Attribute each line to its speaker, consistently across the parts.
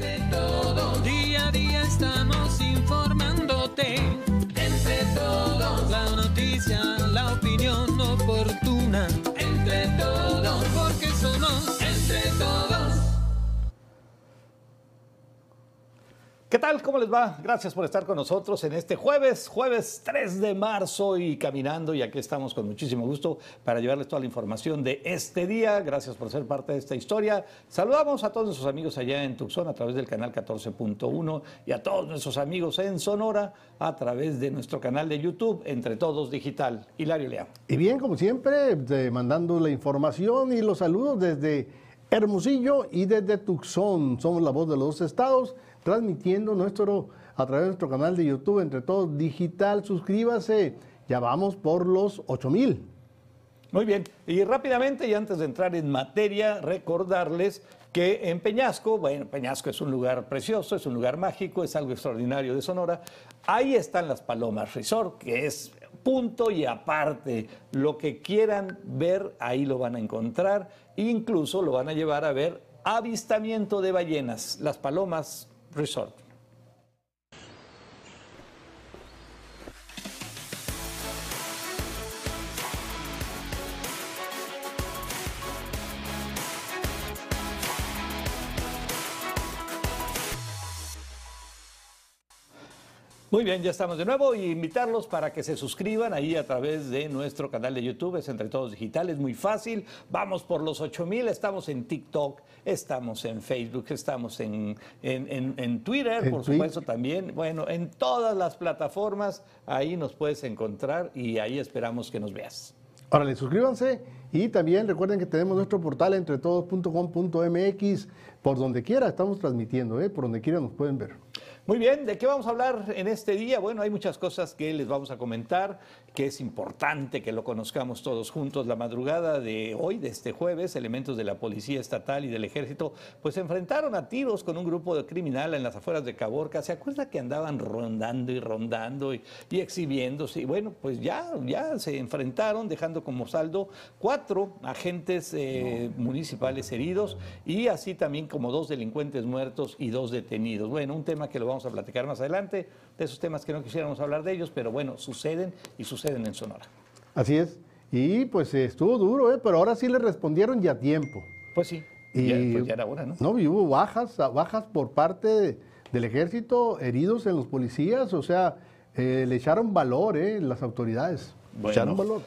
Speaker 1: Entre todos, día a día estamos informándote.
Speaker 2: ¿Qué tal? ¿Cómo les va? Gracias por estar con nosotros en este jueves, jueves 3 de marzo y caminando y aquí estamos con muchísimo gusto para llevarles toda la información de este día. Gracias por ser parte de esta historia. Saludamos a todos nuestros amigos allá en Tucson a través del canal 14.1 y a todos nuestros amigos en Sonora a través de nuestro canal de YouTube Entre Todos Digital. Hilario León.
Speaker 3: Y bien, como siempre, mandando la información y los saludos desde Hermosillo y desde Tucson. Somos la voz de los dos estados, transmitiendo nuestro, a través de nuestro canal de YouTube Entre Todos Digital. Suscríbase, ya vamos por los 8000.
Speaker 2: Muy bien, y rápidamente y antes de entrar en materia, recordarles que en Peñasco, bueno, Peñasco es un lugar precioso, es un lugar mágico, es algo extraordinario de Sonora. Ahí están las Palomas Resort, que es punto y aparte. Lo que quieran ver, ahí lo van a encontrar. Incluso lo van a llevar a ver avistamiento de ballenas, las Palomas Resort. Muy bien, ya estamos de nuevo y invitarlos para que se suscriban ahí a través de nuestro canal de YouTube, es Entre Todos Digital, es muy fácil, vamos por los 8000, estamos en TikTok, estamos en Facebook, estamos en, en, en- en Twitter, por supuesto también, bueno, en todas las plataformas, ahí nos puedes encontrar y ahí esperamos que nos veas.
Speaker 3: Órale, suscríbanse y también recuerden que tenemos nuestro portal entretodos.com.mx. Por donde quiera estamos transmitiendo, ¿eh? por donde quiera nos pueden ver.
Speaker 2: Muy bien, ¿de qué vamos a hablar en este día? Bueno, hay muchas cosas que les vamos a comentar, que es importante que lo conozcamos todos juntos. La madrugada de hoy, de este jueves, elementos de la Policía Estatal y del Ejército, pues se enfrentaron a tiros con un grupo de criminal en las afueras de Caborca. ¿Se acuerda que andaban rondando y rondando y, y exhibiéndose? Y bueno, pues ya, ya se enfrentaron, dejando como saldo cuatro agentes eh, municipales heridos y así también como dos delincuentes muertos y dos detenidos. Bueno, un tema que lo vamos a platicar más adelante, de esos temas que no quisiéramos hablar de ellos, pero bueno, suceden y suceden en Sonora.
Speaker 3: Así es. Y pues estuvo duro, ¿eh? pero ahora sí le respondieron ya a tiempo.
Speaker 2: Pues sí,
Speaker 3: Y
Speaker 2: ya, pues ya era hora, ¿no?
Speaker 3: No, y hubo bajas, bajas por parte de- del ejército, heridos en los policías, o sea, eh, le echaron valor, ¿eh? Las autoridades.
Speaker 2: Bueno.
Speaker 3: Echaron valor.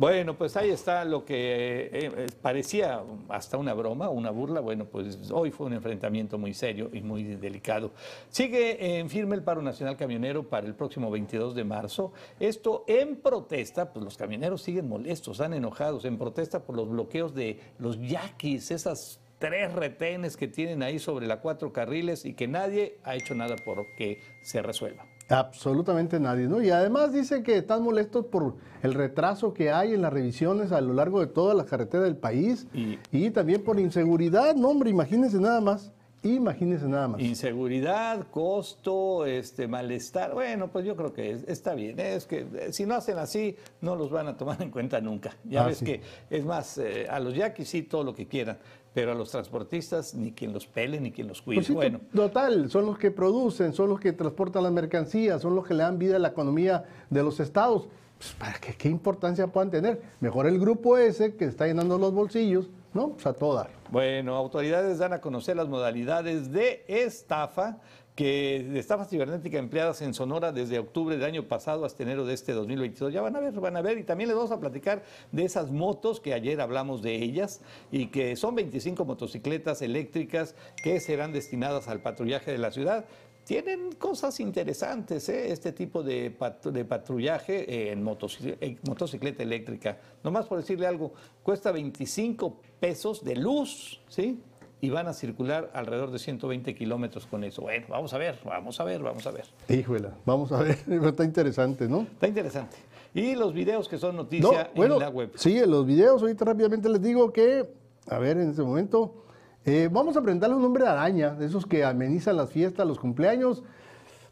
Speaker 2: Bueno, pues ahí está lo que eh, eh, parecía hasta una broma, una burla. Bueno, pues hoy fue un enfrentamiento muy serio y muy delicado. Sigue en firme el paro nacional camionero para el próximo 22 de marzo. Esto en protesta, pues los camioneros siguen molestos, están enojados, en protesta por los bloqueos de los yaquis, esas tres retenes que tienen ahí sobre la cuatro carriles y que nadie ha hecho nada por que se resuelva.
Speaker 3: Absolutamente nadie, ¿no? Y además dice que están molestos por el retraso que hay en las revisiones a lo largo de todas las carreteras del país
Speaker 2: Y-
Speaker 3: y, también por inseguridad, no, hombre, imagínense nada más, imagínense nada más.
Speaker 2: Inseguridad, costo, este malestar. Bueno, pues yo creo que es- está bien. Es que eh, si no hacen así, no los van a tomar en cuenta nunca. Ya
Speaker 3: Ah,
Speaker 2: ves
Speaker 3: sí.
Speaker 2: que es más, eh, a los yaquis sí todo lo que quieran, pero a los transportistas ni quien los pele ni quien los cuide.
Speaker 3: Pues sí,
Speaker 2: bueno,
Speaker 3: total, son los que producen, son los que transportan las mercancías, son los que le dan vida a la economía de los estados. Pues, ¿Para qué, qué importancia puedan tener? Mejor el grupo ese que está llenando los bolsillos, ¿no? Pues a todo dar.
Speaker 2: Bueno, autoridades dan a conocer las modalidades de estafa que de estafa cibernética empleadas en Sonora desde octubre del año pasado hasta enero de este 2022. Ya van a ver, van a ver y también les vamos a platicar de esas motos que ayer hablamos de ellas y que son 25 motocicletas eléctricas que serán destinadas al patrullaje de la ciudad. Tienen cosas interesantes, ¿eh? este tipo de, de patrullaje en motocicleta eléctrica. Nomás por decirle algo, cuesta 25 pesos de luz, ¿sí? Y van a circular alrededor de 120 kilómetros con eso. Bueno, vamos a ver, vamos a ver, vamos a ver.
Speaker 3: Híjole, vamos a ver, está interesante, ¿no?
Speaker 2: Está interesante. Y los videos que son noticia
Speaker 3: No, bueno,
Speaker 2: en la web.
Speaker 3: sí, en los videos, ahorita rápidamente les digo que, a ver, en este momento, eh, vamos a presentarle un hombre araña, de esos que amenizan las fiestas, los cumpleaños,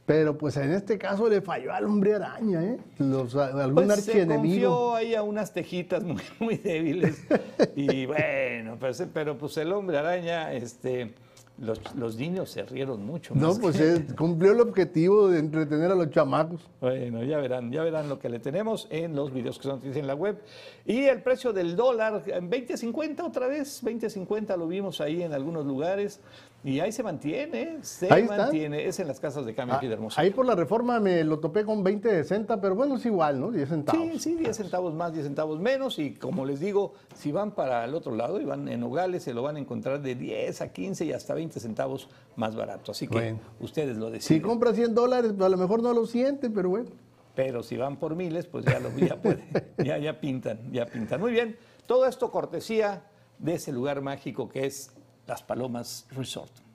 Speaker 3: pero pues en este caso le falló al hombre araña, ¿eh? Los, algún
Speaker 2: Pues se
Speaker 3: archienemigo.
Speaker 2: confió ahí a unas tejitas muy, muy débiles. y bueno, pues, pero pues el hombre araña, este, Los, los niños se rieron mucho.
Speaker 3: No,
Speaker 2: más
Speaker 3: pues
Speaker 2: que-
Speaker 3: cumplió el objetivo de entretener a los chamacos.
Speaker 2: Bueno, ya verán, ya verán lo que le tenemos en los videos que son en la web. Y el precio del dólar, en 20.50 otra vez, 20.50 lo vimos ahí en algunos lugares. Y ahí se mantiene, se
Speaker 3: Ahí está.
Speaker 2: mantiene. Es en las casas de cambio aquí de
Speaker 3: Ah,
Speaker 2: Hermosillo.
Speaker 3: Ahí por la reforma me lo topé con 20 de 60, pero bueno, es igual, ¿no? 10 centavos.
Speaker 2: Sí, sí, 10 centavos más, 10 centavos menos. Y como les digo, si van para el otro lado y van en Nogales, se lo van a encontrar de 10 a 15 y hasta 20 centavos más barato. Así que
Speaker 3: Bueno.
Speaker 2: ustedes lo
Speaker 3: Si
Speaker 2: deciden.
Speaker 3: compra 100 dólares, pues a lo mejor no lo siente, pero bueno.
Speaker 2: Pero si van por miles, pues ya lo ya puede, ya, ya pintan, ya pintan. Muy bien, todo esto cortesía de ese lugar mágico que es Las Palomas Resort.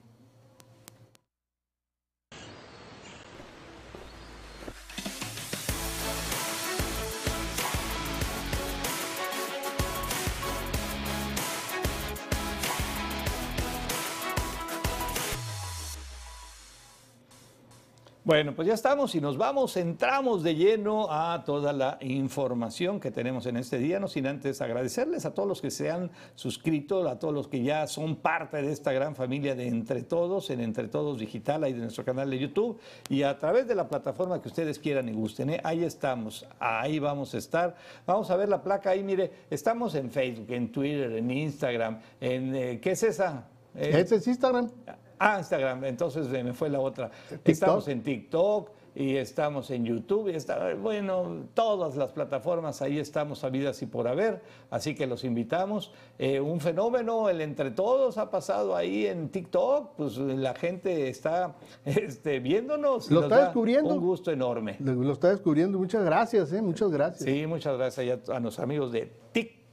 Speaker 2: Bueno, pues ya estamos y nos vamos, entramos de lleno a toda la información que tenemos en este día, no sin antes agradecerles a todos los que se han suscrito, a todos los que ya son parte de esta gran familia de Entre Todos, en Entre Todos Digital, ahí de nuestro canal de YouTube, y a través de la plataforma que ustedes quieran y gusten. ¿eh? Ahí estamos, ahí vamos a estar. Vamos a ver la placa ahí, mire, estamos en Facebook, en Twitter, en Instagram, en, eh, ¿qué es esa? Eh,
Speaker 3: Este es Instagram.
Speaker 2: Ah, Instagram, entonces eh, me fue la otra.
Speaker 3: TikTok.
Speaker 2: Estamos en TikTok y estamos en YouTube y está, bueno, todas las plataformas ahí estamos sabidas y por haber, así que los invitamos. Eh, un fenómeno, el entre todos ha pasado ahí en TikTok, pues la gente está este, viéndonos. y
Speaker 3: ¿Lo está descubriendo?
Speaker 2: Un gusto enorme.
Speaker 3: Lo, lo está descubriendo. Muchas gracias, ¿eh? Muchas gracias.
Speaker 2: Sí, muchas gracias a, a los amigos de TikTok.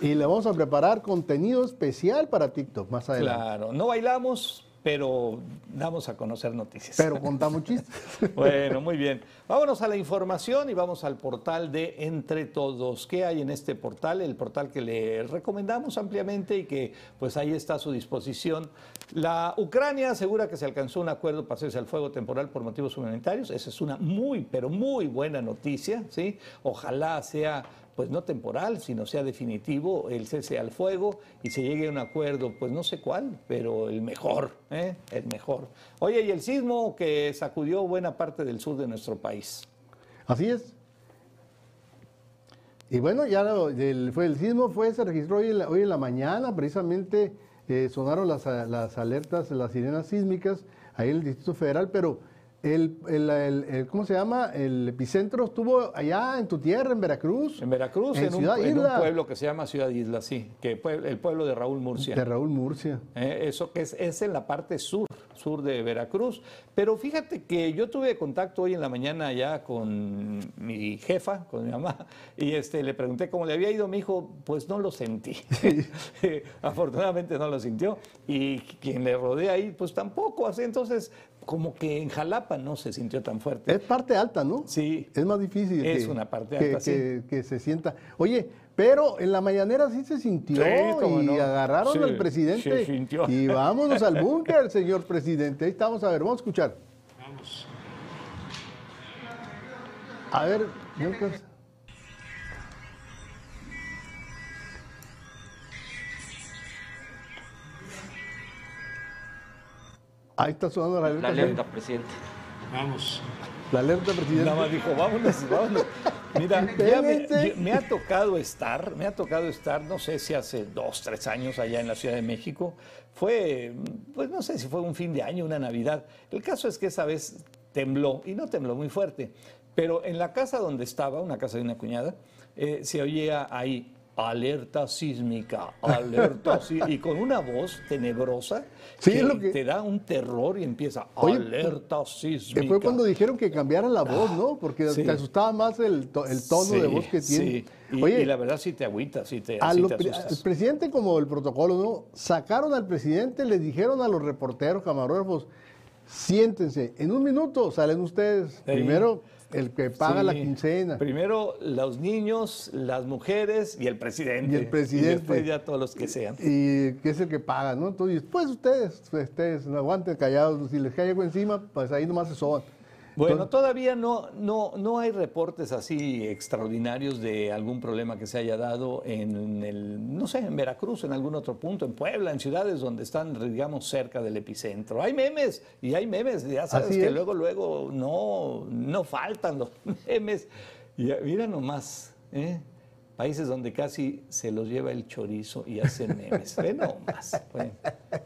Speaker 3: Y le vamos a preparar contenido especial para TikTok más adelante.
Speaker 2: Claro, no bailamos, pero damos a conocer noticias.
Speaker 3: Pero contamos chistes.
Speaker 2: Bueno, muy bien. Vámonos a la información y vamos al portal de Entre Todos. ¿Qué hay en este portal? El portal que le recomendamos ampliamente y que pues ahí está a su disposición. La Ucrania asegura que se alcanzó un acuerdo para hacerse al fuego temporal por motivos humanitarios. Esa es una muy, pero muy buena noticia, ¿sí? Ojalá sea pues no temporal, sino sea definitivo el cese al fuego y se llegue a un acuerdo, pues no sé cuál, pero el mejor, ¿eh? el mejor. Oye, y el sismo que sacudió buena parte del sur de nuestro país.
Speaker 3: Así es. Y bueno, ya el, fue, el sismo fue, se registró hoy en la, mañana, precisamente eh, sonaron las, las alertas, las sirenas sísmicas ahí en el Distrito Federal, pero el, el- el- ¿cómo se llama? El epicentro estuvo allá en tu tierra, en Veracruz.
Speaker 2: En Veracruz,
Speaker 3: En
Speaker 2: en, un,
Speaker 3: Ciudad
Speaker 2: en un
Speaker 3: Isla.
Speaker 2: pueblo que se llama Ciudad Isla, sí, que el pueblo de Raúl Murcia.
Speaker 3: De Raúl Murcia.
Speaker 2: Eh, eso que es, es en la parte sur, sur de Veracruz. Pero fíjate que yo tuve contacto hoy en la mañana ya con mi jefa, con mi mamá, y este, le pregunté cómo le había ido. Me dijo, pues no lo sentí. Afortunadamente no lo sintió. Y quien le rodea ahí, pues tampoco. Así, entonces, como que en Jalapa no se sintió tan fuerte.
Speaker 3: Es parte alta, ¿no?
Speaker 2: Sí.
Speaker 3: Es más difícil.
Speaker 2: Es
Speaker 3: que-
Speaker 2: una parte
Speaker 3: que-
Speaker 2: alta, sí.
Speaker 3: que, que se sienta. Oye, pero en la mañanera sí se sintió
Speaker 2: Sí,
Speaker 3: y
Speaker 2: no.
Speaker 3: agarraron
Speaker 2: Sí,
Speaker 3: al presidente.
Speaker 2: se sintió.
Speaker 3: Y vámonos al búnker, señor presidente. Ahí estamos, a ver, vamos a escuchar.
Speaker 4: Vamos.
Speaker 3: A ver, ¿no Ahí está sonando la alerta.
Speaker 5: La alerta, presidente.
Speaker 4: Vamos.
Speaker 3: La alerta, presidente.
Speaker 2: Nada más dijo, vámonos, vámonos. Mira, ya me, me ha tocado estar, me ha tocado estar, no sé si hace dos, tres años allá en la Ciudad de México. Fue, pues no sé si fue un fin de año, una Navidad. El caso es que esa vez tembló, y no tembló muy fuerte, pero en la casa donde estaba, una casa de una cuñada, eh, se oía ahí, alerta sísmica, alerta sísmica, y con una voz tenebrosa
Speaker 3: Sí,
Speaker 2: que,
Speaker 3: es lo que-
Speaker 2: te da un terror y empieza,
Speaker 3: Oye,
Speaker 2: alerta
Speaker 3: Que
Speaker 2: sísmica.
Speaker 3: fue cuando dijeron que cambiara la voz, ¿no? Porque
Speaker 2: sí.
Speaker 3: te asustaba más el, to- el tono de voz que tiene.
Speaker 2: Y,
Speaker 3: Oye,
Speaker 2: y la verdad sí te agüita, sí te,
Speaker 3: a
Speaker 2: sí
Speaker 3: lo
Speaker 2: te
Speaker 3: pri-
Speaker 2: asustas.
Speaker 3: el presidente como el protocolo, ¿no? Sacaron al presidente, le dijeron a los reporteros, camarógrafos, siéntense, en un minuto salen ustedes. Primero, el que paga
Speaker 2: Sí.
Speaker 3: la quincena.
Speaker 2: Primero los niños, las mujeres y el presidente.
Speaker 3: Y el presidente.
Speaker 2: después ya todos los que sean.
Speaker 3: Y que es el que paga, ¿no? Entonces, después ustedes, ustedes no aguanten callados, si les cae algo encima, pues ahí nomás se soban.
Speaker 2: Bueno, todavía no, no, no hay reportes así extraordinarios de algún problema que se haya dado en el, no sé, en Veracruz, en algún otro punto, en Puebla, en ciudades donde están, digamos, cerca del epicentro. Hay memes, y hay memes, ya sabes
Speaker 3: Así
Speaker 2: que
Speaker 3: es.
Speaker 2: luego, luego no, no faltan los memes. Y, mira nomás, ¿eh? países donde casi se los lleva el chorizo y hacen memes. Ve nomás. Bueno.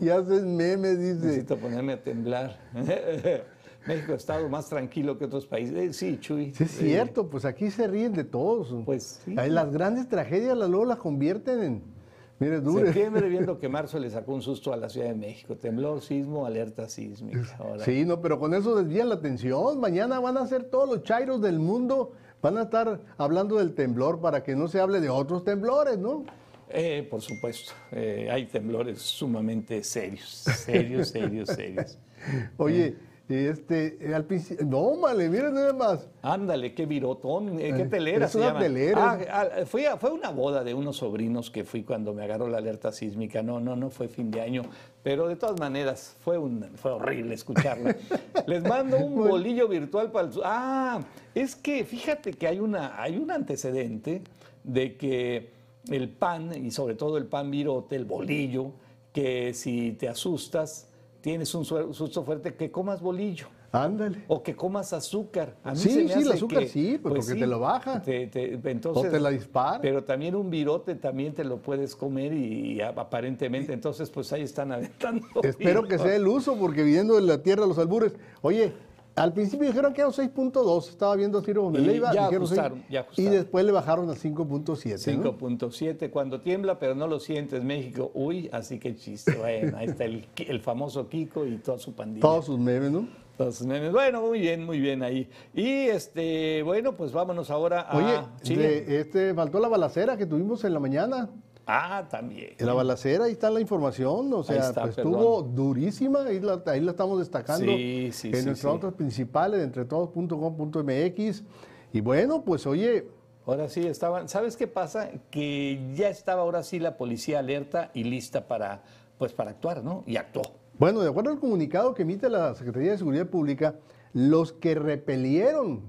Speaker 3: Y hacen memes, dice.
Speaker 2: Necesito ponerme a temblar. México ha estado más tranquilo que otros países. Eh, sí, Chuy.
Speaker 3: Sí, es
Speaker 2: Eh,
Speaker 3: cierto, pues aquí se ríen de todos.
Speaker 2: Pues sí.
Speaker 3: Las grandes tragedias las luego las convierten en. Mire, dure.
Speaker 2: septiembre viendo que marzo le sacó un susto a la Ciudad de México. Temblor, sismo, alerta sísmica. Ahora,
Speaker 3: Sí, no, pero con eso desvían la atención. Mañana van a ser todos los chairos del mundo, van a estar hablando del temblor para que no se hable de otros temblores, ¿no?
Speaker 2: eh, por supuesto, eh, hay temblores sumamente serios. Serios, serios, serios.
Speaker 3: Oye, este, eh, al principio, no, male, miren nada más.
Speaker 2: Ándale, qué virotón, eh, qué
Speaker 3: Eh,
Speaker 2: telera
Speaker 3: es
Speaker 2: se
Speaker 3: una
Speaker 2: llama.
Speaker 3: telera.
Speaker 2: Ah, ah, fui a- fue una boda de unos sobrinos que fui cuando me agarró la alerta sísmica. No, no, no fue fin de año, pero de todas maneras fue, un, fue horrible escucharla. Les mando un bolillo virtual para el... Ah, es que fíjate que hay, una, hay un antecedente de que el pan, y sobre todo el pan virote, el bolillo, que si te asustas, tienes un susto fuerte, que comas bolillo.
Speaker 3: Ándale.
Speaker 2: O que comas azúcar. A mí
Speaker 3: Sí,
Speaker 2: se me
Speaker 3: sí, el azúcar
Speaker 2: que,
Speaker 3: sí, pues, porque te lo baja.
Speaker 2: te- te- entonces,
Speaker 3: O te la dispara.
Speaker 2: Pero también un virote también te lo puedes comer y, aparentemente, entonces pues ahí están aventando.
Speaker 3: Espero que sea el uso, porque viviendo en la tierra los albures. Oye, al principio dijeron que era 6.2, estaba viendo Ciro Gómez
Speaker 2: Y
Speaker 3: Leiva,
Speaker 2: ya
Speaker 3: dijeron
Speaker 2: ajustaron, ya
Speaker 3: y
Speaker 2: ajustaron.
Speaker 3: después le bajaron a 5.7. ¿no?
Speaker 2: 5.7 cuando tiembla, pero no lo sientes México. Uy, así que chiste. Bueno, ahí está el, el famoso Kiko y toda su pandilla.
Speaker 3: Todos sus memes, ¿no?
Speaker 2: Todos sus memes. Bueno, muy bien, muy bien ahí. Y este, bueno, pues vámonos ahora a.
Speaker 3: Oye,
Speaker 2: Sí.
Speaker 3: de- este, faltó la balacera que tuvimos en la mañana.
Speaker 2: Ah, también.
Speaker 3: En la balacera, ahí está la información, o sea,
Speaker 2: está,
Speaker 3: pues, estuvo durísima, ahí la, ahí la estamos destacando
Speaker 2: Sí, sí,
Speaker 3: en
Speaker 2: sí,
Speaker 3: nuestras otras principales, entretodos.com.mx. Y bueno, pues oye,
Speaker 2: Ahora sí estaban. ¿Sabes qué pasa? Que ya estaba ahora sí la policía alerta y lista para, pues, para actuar, ¿no? Y actuó.
Speaker 3: bueno, de acuerdo al comunicado que emite la Secretaría de Seguridad Pública, los que repelieron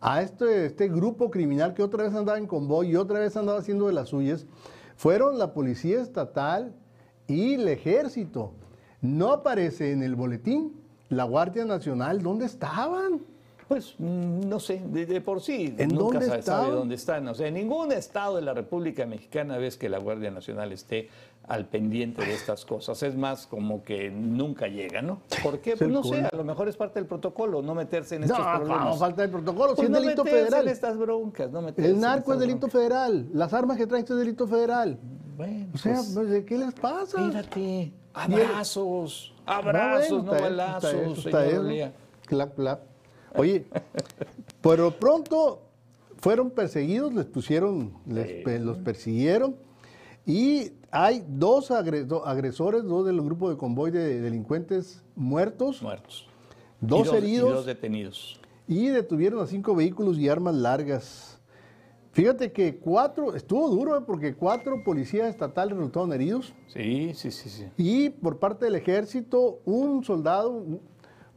Speaker 3: a este, este grupo criminal que otra vez andaba en convoy y otra vez andaba haciendo de las suyas, fueron la Policía Estatal y el Ejército. No aparece en el boletín la Guardia Nacional, ¿dónde estaban?
Speaker 2: Pues mm, no sé, de, de por sí
Speaker 3: ¿En
Speaker 2: nunca
Speaker 3: dónde
Speaker 2: sabe
Speaker 3: estaban?
Speaker 2: dónde están. O sea, en ningún estado de la República Mexicana ves que la Guardia Nacional esté al pendiente de estas cosas. Es más como que nunca llega, ¿no? ¿Por qué?
Speaker 3: Es
Speaker 2: Pues
Speaker 3: el
Speaker 2: no sé, a lo mejor es parte del protocolo, no meterse en
Speaker 3: No,
Speaker 2: estos
Speaker 3: no,
Speaker 2: problemas.
Speaker 3: falta de protocolo, si
Speaker 2: Pues
Speaker 3: es
Speaker 2: no
Speaker 3: delito
Speaker 2: meterse
Speaker 3: federal.
Speaker 2: en estas broncas, no meterse
Speaker 3: El
Speaker 2: en
Speaker 3: narco es delito federal, las armas que traen es delito federal.
Speaker 2: Bueno,
Speaker 3: O sea,
Speaker 2: pues,
Speaker 3: pues, ¿de ¿qué les pasa?
Speaker 2: Espérate. Abrazos. Abrazos, no,
Speaker 3: bueno, está eso,
Speaker 2: balazos, señor.
Speaker 3: Clap, clap. Oye, pero pronto fueron perseguidos, les pusieron, les los persiguieron y hay dos agre- agresores, dos del grupo de convoy de delincuentes muertos,
Speaker 2: Muertos.
Speaker 3: dos,
Speaker 2: Y y
Speaker 3: heridos
Speaker 2: dos detenidos.
Speaker 3: y detuvieron a cinco vehículos y armas largas. Fíjate que cuatro, estuvo duro ¿eh? porque cuatro policías estatales resultaron heridos.
Speaker 2: Sí, sí, sí, sí.
Speaker 3: Y por parte del ejército, un soldado,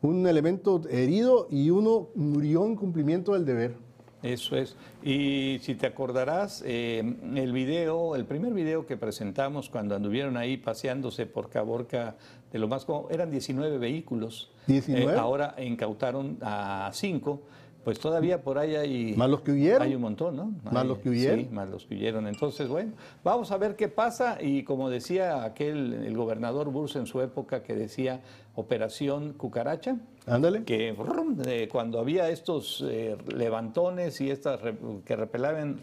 Speaker 3: un- elemento herido y uno murió en cumplimiento del deber.
Speaker 2: Eso es. Y si te acordarás, eh, el video, el primer video que presentamos cuando anduvieron ahí paseándose por Caborca, de lo más eran 19 vehículos.
Speaker 3: 19.
Speaker 2: Eh, ahora incautaron a 5. Pues todavía por ahí hay...
Speaker 3: Más los que huyeron.
Speaker 2: Hay un montón, ¿no?
Speaker 3: Más los que huyeron.
Speaker 2: Sí, más los que huyeron. Entonces, bueno, vamos a ver qué pasa. Y como decía aquel, el gobernador Burs en su época, que decía Operación Cucaracha,
Speaker 3: Ándale.
Speaker 2: que brum, cuando había estos eh, levantones y estas re- que repelaban,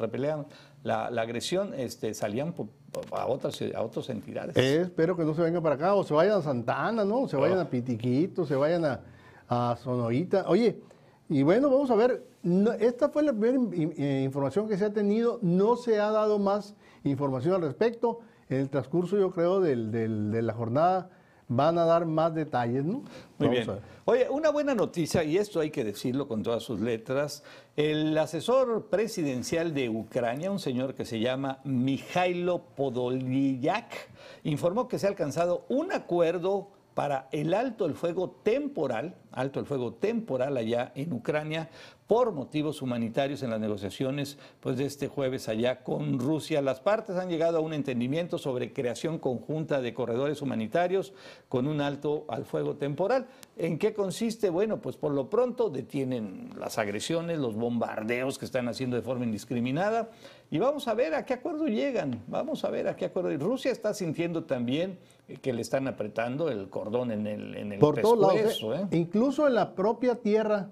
Speaker 2: la, la agresión, este, salían po- a otras, a otras entidades.
Speaker 3: Eh, espero que no se vengan para acá o se vayan a Santana, ¿no? Se vayan
Speaker 2: Oh.
Speaker 3: a Pitiquito, se vayan a, a Sonorita. Oye, y bueno, vamos a ver. no- esta fue la primera eh, información que se ha tenido. No se ha dado más información al respecto. En el transcurso, yo creo, del- del- de la jornada van a dar más detalles, ¿no?
Speaker 2: Muy
Speaker 3: Vamos
Speaker 2: bien. Oye, una buena noticia, y esto hay que decirlo con todas sus letras, el asesor presidencial de Ucrania, un señor que se llama Mikhailo Podolyak, informó que se ha alcanzado un acuerdo para el alto el fuego temporal, alto el fuego temporal allá en Ucrania por motivos humanitarios en las negociaciones pues de este jueves allá con Rusia. Las partes han llegado a un entendimiento sobre creación conjunta de corredores humanitarios con un alto al fuego temporal. ¿En qué consiste? Bueno, pues por lo pronto detienen las agresiones, los bombardeos que están haciendo de forma indiscriminada y vamos a ver a qué acuerdo llegan. Vamos a ver a qué acuerdo. Rusia está sintiendo también que le están apretando el cordón en el, en el
Speaker 3: Por lados,
Speaker 2: pescuezo,
Speaker 3: ¿eh?
Speaker 2: ¿eh?
Speaker 3: incluso en la propia tierra,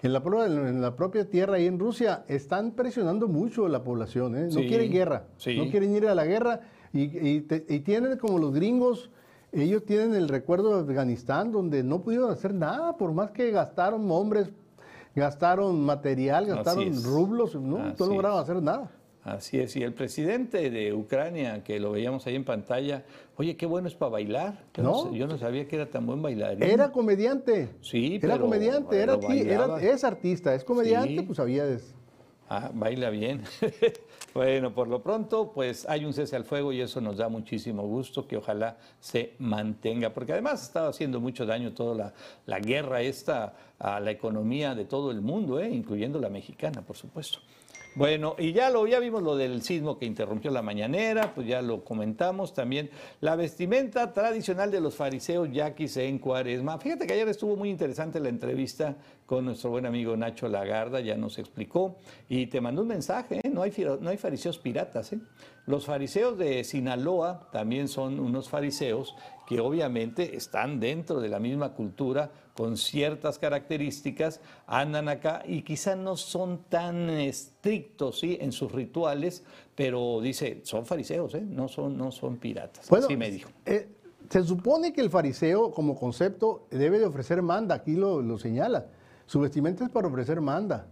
Speaker 3: en la, en la propia tierra ahí en Rusia, están presionando mucho a la población, ¿eh? no
Speaker 2: Sí,
Speaker 3: quieren guerra,
Speaker 2: sí.
Speaker 3: no quieren ir a la guerra y, y te- y tienen como los gringos, ellos tienen el recuerdo de Afganistán donde no pudieron hacer nada, por más que gastaron hombres, gastaron material, gastaron rublos, no, no lograron hacer nada.
Speaker 2: Así es, y el presidente de Ucrania, que lo veíamos ahí en pantalla, oye, qué bueno es para bailar. Yo no,
Speaker 3: ¿No?
Speaker 2: sé- yo no sabía que era tan buen bailarín.
Speaker 3: Era comediante.
Speaker 2: Sí,
Speaker 3: Era
Speaker 2: pero,
Speaker 3: comediante, era, era- es artista, es comediante,
Speaker 2: Sí.
Speaker 3: pues sabía de eso.
Speaker 2: Ah, baila bien. bueno, por lo pronto, pues hay un cese al fuego y eso nos da muchísimo gusto que ojalá se mantenga, porque además estaba haciendo mucho daño toda la, la guerra esta a la economía de todo el mundo, ¿eh? incluyendo la mexicana, por supuesto. Bueno, y ya lo ya vimos lo del sismo que interrumpió la mañanera, pues ya lo comentamos también. La vestimenta tradicional de los fariseos yaquis en Cuaresma. Fíjate que ayer estuvo muy interesante la entrevista con nuestro buen amigo Nacho Lagarda, ya nos explicó y te mandó un mensaje, ¿eh? no, hay, no hay fariseos piratas. ¿eh? Los fariseos de Sinaloa también son unos fariseos que obviamente están dentro de la misma cultura, con ciertas características, andan acá y quizá no son tan estrictos ¿sí? en sus rituales, pero dice, son fariseos, ¿eh? no, son, no son piratas.
Speaker 3: Bueno,
Speaker 2: Así me dijo.
Speaker 3: eh, se supone que el fariseo, como concepto, debe de ofrecer manda, aquí lo, lo señala. Su vestimenta es para ofrecer manda.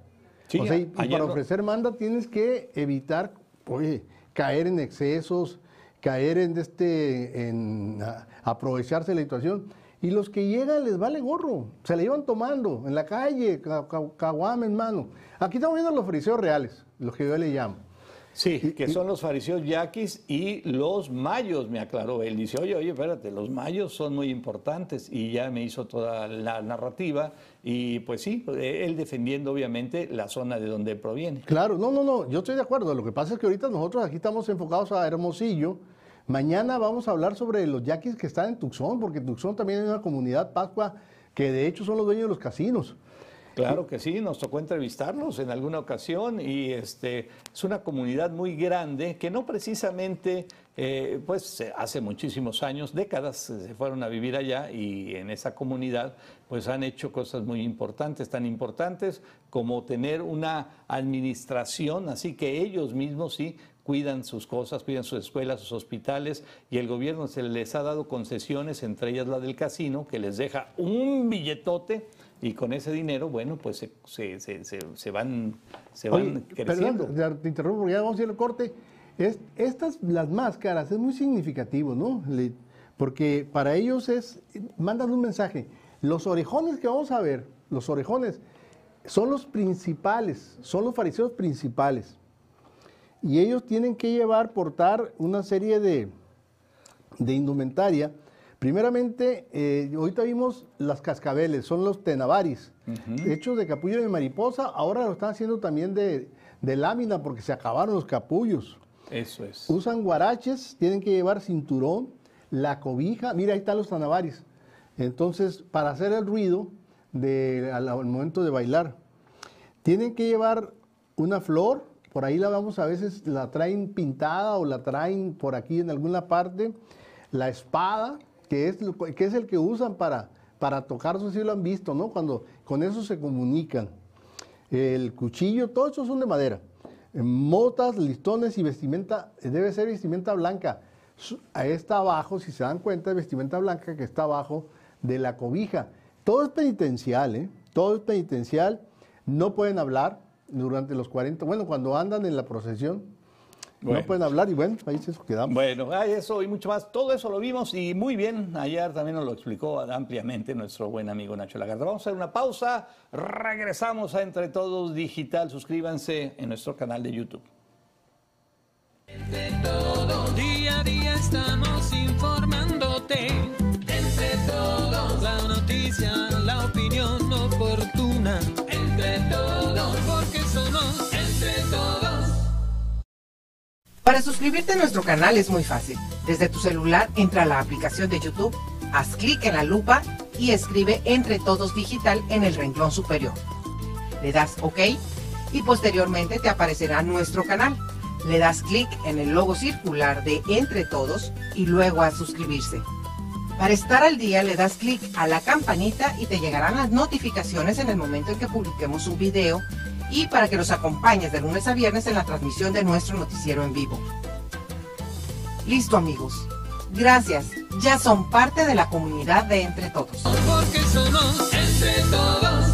Speaker 2: Sí,
Speaker 3: o sea, y, para
Speaker 2: no-
Speaker 3: ofrecer manda tienes que evitar, oye, caer en excesos, caer en este, en a- aprovecharse de la situación. Y los que llegan les vale gorro, se la llevan tomando en la calle, ca- ca- caguama en mano. Aquí estamos viendo los fariseos reales, los que yo le llamo.
Speaker 2: Sí, que son los fariseos yaquis y los mayos, me aclaró. Él dice, oye, oye, espérate, los mayos son muy importantes y ya me hizo toda la narrativa y pues sí, él defendiendo obviamente la zona de donde proviene.
Speaker 3: Claro, no, no, no, yo estoy de acuerdo. Lo que pasa es que ahorita nosotros aquí estamos enfocados a Hermosillo. Mañana vamos a hablar sobre los yaquis que están en Tucson, porque Tucson también es una comunidad pascua que de hecho son los dueños de los casinos.
Speaker 2: Claro que sí, nos tocó entrevistarlos en alguna ocasión y este es una comunidad muy grande que no precisamente, eh, pues hace muchísimos años, décadas, eh, se fueron a vivir allá y en esa comunidad pues han hecho cosas muy importantes, tan importantes como tener una administración, así que ellos mismos sí cuidan sus cosas, cuidan sus escuelas, sus hospitales, y el gobierno se les ha dado concesiones, entre ellas la del casino, que les deja un billetote, y con ese dinero, bueno, pues se, se- se- se- van, se van creciendo.
Speaker 3: perdón, te interrumpo porque ya vamos a ir al corte. Es- estas, las máscaras, es muy significativo, ¿no? Le- porque para ellos es, mandan un mensaje. Los orejones que vamos a ver, los orejones, son los principales, son los fariseos principales. Y ellos tienen que llevar, portar una serie de, de indumentaria. Primeramente, eh, ahorita vimos las cascabeles, son los tenabaris, hechos de capullo de mariposa. Ahora lo están haciendo también de, de lámina porque se acabaron los capullos.
Speaker 2: Eso es.
Speaker 3: Usan guaraches, tienen que llevar cinturón, la cobija. Mira, ahí están los tanabaris. Entonces, para hacer el ruido de, al, al momento de bailar, tienen que llevar una flor. Por ahí la vamos a veces, la traen pintada o la traen por aquí en alguna parte. La espada, que es, que es el que usan para, para tocar, eso sí lo han visto, ¿no? Cuando con eso se comunican. El cuchillo, todo eso son de madera. Motas, listones y vestimenta, debe ser vestimenta blanca. Está abajo, si se dan cuenta, es vestimenta blanca que está abajo de la cobija. Todo es penitencial, ¿eh? Todo es penitencial. No pueden hablar durante los 40, bueno, cuando andan en la procesión. No pueden hablar y bueno, ahí se quedamos.
Speaker 2: Bueno, hay eso y mucho más. Todo eso lo vimos y muy bien. Ayer también nos lo explicó ampliamente nuestro buen amigo Nacho Lagarde. Vamos a hacer una pausa. Regresamos a Entre Todos Digital. Suscríbanse en nuestro canal de YouTube.
Speaker 1: Entre todos, día a día estamos informándote. Entre todos, la noticia, la opinión oportuna.
Speaker 5: Para suscribirte a nuestro canal es muy fácil. Desde tu celular entra a la aplicación de YouTube, haz clic en la lupa y escribe Entre Todos Digital en el renglón superior. Le das OK y posteriormente te aparecerá nuestro canal. Le das clic en el logo circular de Entre Todos y luego a suscribirse. Para estar al día le das clic a la campanita y te llegarán las notificaciones en el momento en que publiquemos un video y para que nos acompañes de lunes a viernes en la transmisión de nuestro noticiero en vivo. Listo amigos. Gracias. Ya son parte de la comunidad de Entre Todos.
Speaker 1: Porque somos entre todos.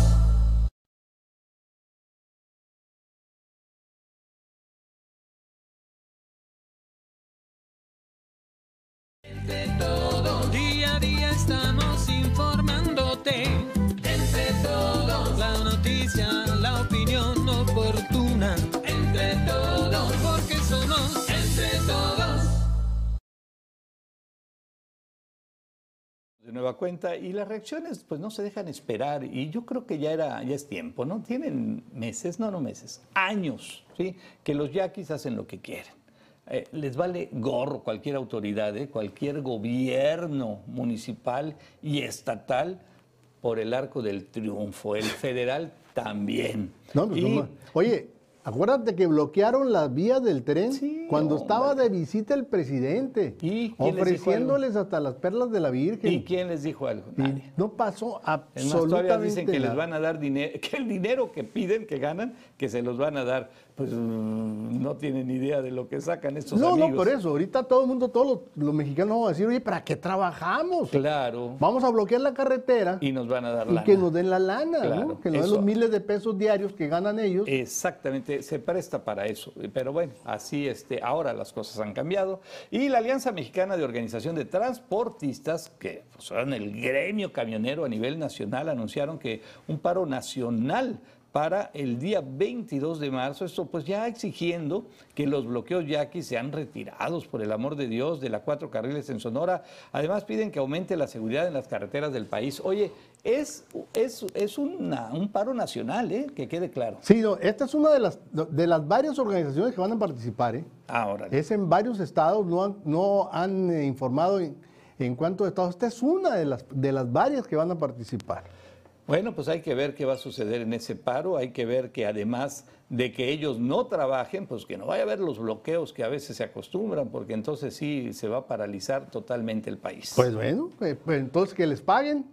Speaker 2: Nueva cuenta y las reacciones pues no se dejan esperar y yo creo que ya era ya es tiempo, ¿no? Tienen meses, no, no meses, años, ¿sí? Que los yaquis hacen lo que quieren. Eh, les vale gorro cualquier autoridad, ¿eh? cualquier gobierno municipal y estatal por el arco del triunfo, el federal también.
Speaker 3: No, pues,
Speaker 2: Y-
Speaker 3: no. Oye, acuérdate que bloquearon las vías del tren
Speaker 2: Sí,
Speaker 3: cuando
Speaker 2: hombre.
Speaker 3: estaba de visita el presidente,
Speaker 2: ¿Y
Speaker 3: ofreciéndoles hasta las perlas de la Virgen.
Speaker 2: ¿Y quién les dijo algo?
Speaker 3: Y
Speaker 2: Nadie.
Speaker 3: no pasó absolutamente
Speaker 2: todavía dicen que les
Speaker 3: nada.
Speaker 2: van a dar dinero, que el dinero que piden, que ganan, que se los van a dar. Pues mm, no tienen idea de lo que sacan estos
Speaker 3: No,
Speaker 2: amigos.
Speaker 3: no, por eso. Ahorita todo el mundo, todos los, los mexicanos vamos a decir, oye, ¿para qué trabajamos?
Speaker 2: Claro.
Speaker 3: Vamos a bloquear la carretera
Speaker 2: Y nos van a dar
Speaker 3: y
Speaker 2: lana.
Speaker 3: que nos den la lana,
Speaker 2: Claro,
Speaker 3: ¿no? Que nos den los miles de pesos diarios que ganan ellos.
Speaker 2: Exactamente, se presta para eso. Pero bueno, así este, ahora las cosas han cambiado. Y la Alianza Mexicana de Organización de Transportistas, que pues, son el gremio camionero a nivel nacional, anunciaron que un paro nacional para el día 22 de marzo, esto pues ya exigiendo que los bloqueos yaquis sean retirados, por el amor de Dios, de la cuatro carriles en Sonora. Además piden que aumente la seguridad en las carreteras del país. Oye, es, es, es una- un paro nacional, ¿eh? que quede claro.
Speaker 3: Sí, no, esta es una de las, de las varias organizaciones que van a participar, ¿eh?
Speaker 2: Ahora,
Speaker 3: Es en varios estados, no han, no han eh, informado en, en cuántos estados. Esta es una de las, de las varias que van a participar.
Speaker 2: bueno, pues hay que ver qué va a suceder en ese paro, hay que ver que además de que ellos no trabajen, pues que no vaya a haber los bloqueos que a veces se acostumbran, porque entonces sí se va a paralizar totalmente el país.
Speaker 3: Pues bueno, eh, pues entonces que les paguen.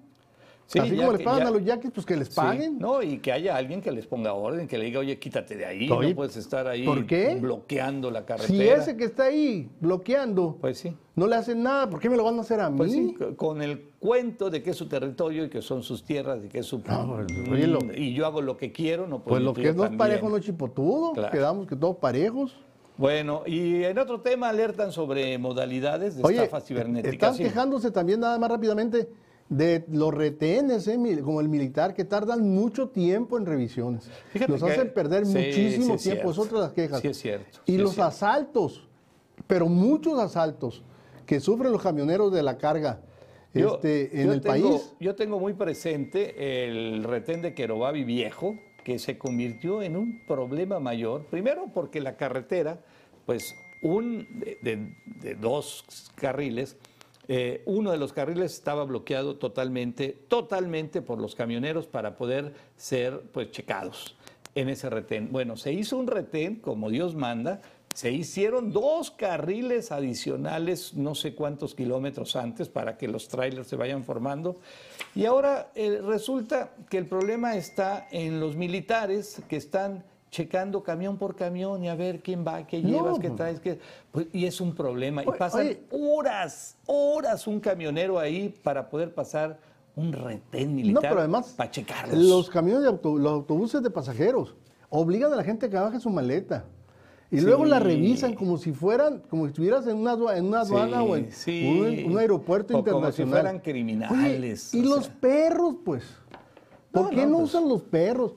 Speaker 2: Sí,
Speaker 3: Así
Speaker 2: ya
Speaker 3: como les
Speaker 2: que-
Speaker 3: pagan
Speaker 2: ya-
Speaker 3: a los yaquis, pues que les
Speaker 2: Sí,
Speaker 3: paguen.
Speaker 2: no, y que haya alguien que les ponga orden, que le diga, oye, quítate de ahí, no puedes estar ahí
Speaker 3: ¿por qué?
Speaker 2: bloqueando la
Speaker 3: si
Speaker 2: carretera.
Speaker 3: ese que está ahí bloqueando
Speaker 2: Pues sí.
Speaker 3: no le hacen nada, ¿por qué me lo van a hacer a mí?
Speaker 2: Pues sí, c- con el cuento de que es su territorio y que son sus tierras y que es su...
Speaker 3: No, pues, oye, lo-
Speaker 2: y yo hago lo que quiero, no puedo
Speaker 3: Pues lo que es no es parejo, no es chipotudo.
Speaker 2: Claro.
Speaker 3: Quedamos que todos parejos.
Speaker 2: Bueno, y en otro tema alertan sobre modalidades de
Speaker 3: Oye,
Speaker 2: estafas cibernéticas.
Speaker 3: están
Speaker 2: sí.
Speaker 3: quejándose también nada más rápidamente de los retenes, ¿eh? como el militar, que tardan mucho tiempo en revisiones.
Speaker 2: Fíjate que-
Speaker 3: hacen perder
Speaker 2: sí,
Speaker 3: muchísimo
Speaker 2: sí
Speaker 3: tiempo, es otra de las quejas.
Speaker 2: Sí es cierto,
Speaker 3: Y los
Speaker 2: cierto.
Speaker 3: asaltos, pero muchos asaltos que sufren los camioneros de la carga
Speaker 2: Yo-
Speaker 3: este, en
Speaker 2: yo
Speaker 3: el
Speaker 2: tengo-
Speaker 3: país.
Speaker 2: Yo tengo muy presente el retén de Querobabi viejo, que se convirtió en un problema mayor. Primero porque la carretera, pues un de, de- de dos carriles, eh, uno de los carriles estaba bloqueado totalmente, totalmente por los camioneros para poder ser pues checados en ese retén. Bueno, se hizo un retén como Dios manda, se hicieron dos carriles adicionales, no sé cuántos kilómetros antes, para que los trailers se vayan formando. Y ahora eh, resulta que el problema está en los militares que están checando camión por camión y a ver quién va, qué
Speaker 3: No,
Speaker 2: llevas, qué traes, qué... pues, y es un problema. Y pasan
Speaker 3: oye.
Speaker 2: horas, horas un camionero ahí para poder pasar un retén
Speaker 3: No,
Speaker 2: militar
Speaker 3: pero además,
Speaker 2: para checarlos.
Speaker 3: los camiones de auto- los autobuses de pasajeros obligan a la gente a que baje su maleta. Y
Speaker 2: Sí.
Speaker 3: luego la revisan como si fueran, como si estuvieras en una, en una
Speaker 2: Sí,
Speaker 3: aduana o en
Speaker 2: sí.
Speaker 3: un, un aeropuerto
Speaker 2: O como si
Speaker 3: internacional.
Speaker 2: fueran criminales,
Speaker 3: Oye, y los perros, pues. ¿Por
Speaker 2: No,
Speaker 3: qué
Speaker 2: no,
Speaker 3: no,
Speaker 2: pues.
Speaker 3: usan los perros?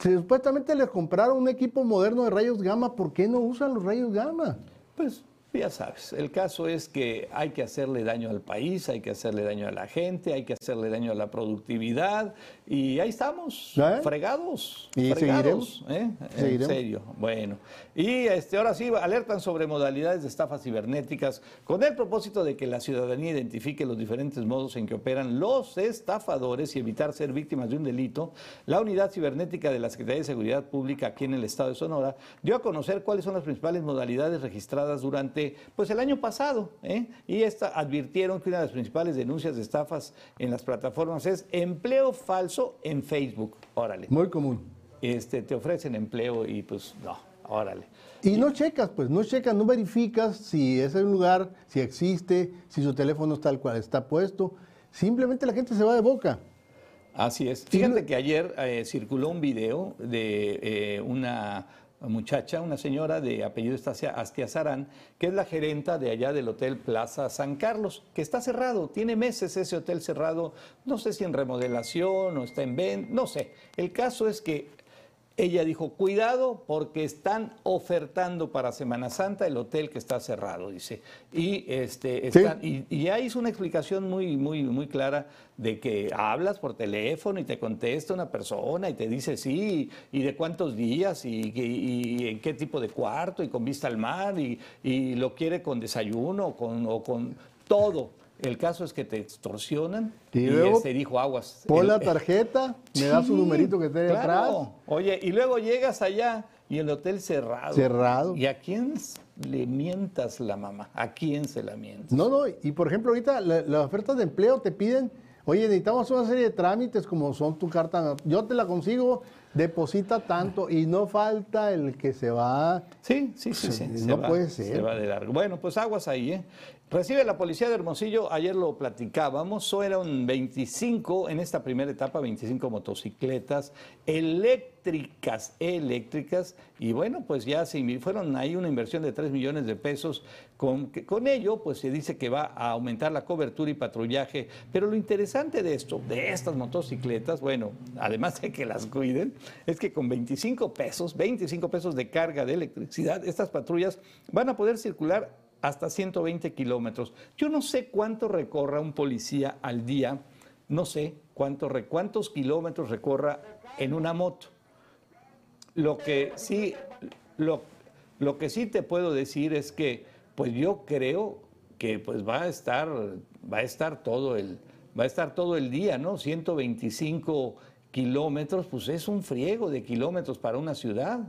Speaker 3: Si supuestamente les compraron un equipo moderno de rayos gamma, ¿por qué no usan los rayos gamma?
Speaker 2: Pues Ya sabes, el caso es que hay que hacerle daño al país, hay que hacerle daño a la gente, hay que hacerle daño a la productividad y ahí estamos,
Speaker 3: ¿Eh?
Speaker 2: fregados.
Speaker 3: Y
Speaker 2: fregados, ¿eh? En serio. Bueno, y este, ahora sí, alertan sobre modalidades de estafas cibernéticas con el propósito de que la ciudadanía identifique los diferentes modos en que operan los estafadores y evitar ser víctimas de un delito. La unidad cibernética de la Secretaría de Seguridad Pública aquí en el estado de Sonora dio a conocer cuáles son las principales modalidades registradas durante pues, el año pasado. ¿eh? Y esta, advirtieron que una de las principales denuncias de estafas en las plataformas es empleo falso en Facebook. Órale.
Speaker 3: Muy común.
Speaker 2: Este, te ofrecen empleo y pues no, órale.
Speaker 3: Y no checas, pues, no checas, no verificas si ese lugar, si existe, si su teléfono está tal cual está puesto. Simplemente la gente se va de boca.
Speaker 2: Así es. Fíjate que ayer eh, circuló un video de eh, una muchacha, una señora de apellido Astiazarán, que es la gerenta de allá del Hotel Plaza San Carlos, que está cerrado, tiene meses ese hotel cerrado, no sé si en remodelación o está en venta, no sé. El caso es que ella dijo, cuidado porque están ofertando para Semana Santa el hotel que está cerrado, dice. Y, este,
Speaker 3: Sí.
Speaker 2: están- y, y ya hizo una explicación muy, muy, muy clara de que hablas por teléfono y te contesta una persona y te dice sí, y de cuántos días, y, y- y en qué tipo de cuarto, y con vista al mar, y, y lo quiere con desayuno o con, o con todo. El caso es que te extorsionan
Speaker 3: Y
Speaker 2: y,
Speaker 3: luego,
Speaker 2: este, dijo aguas.
Speaker 3: Pon la tarjeta, me da su numerito que esté
Speaker 2: claro.
Speaker 3: atrás.
Speaker 2: Oye, y luego llegas allá y el hotel cerrado.
Speaker 3: Cerrado.
Speaker 2: ¿Y a quién le mientas la mamá? ¿A quién se la mientas?
Speaker 3: No, no, y por ejemplo, ahorita la- las ofertas de empleo te piden, oye, necesitamos una serie de trámites como son tu carta, yo te la consigo, deposita tanto y no falta el que se va.
Speaker 2: Sí, sí, sí, sí.
Speaker 3: Sí, no puede ser.
Speaker 2: Se va de largo. Bueno, pues aguas ahí, ¿eh? Recibe la policía de Hermosillo, ayer lo platicábamos, fueron 25, en esta primera etapa, 25 motocicletas eléctricas, eléctricas, y bueno, pues ya se fueron ahí una inversión de 3 millones de pesos, con, con ello pues se dice que va a aumentar la cobertura y patrullaje, pero lo interesante de esto, de estas motocicletas, bueno, además de que las cuiden, es que con 25 pesos, 25 pesos de carga de electricidad, estas patrullas van a poder circular hasta 120 kilómetros. Yo no sé cuánto recorra un policía al día, no sé cuánto, cuántos kilómetros recorra en una moto. Lo que sí, lo que sí te puedo decir es que, pues yo creo que pues va a estar, va a estar todo el, va a estar todo el día, ¿no? 125 kilómetros, pues es un friego de kilómetros para una ciudad.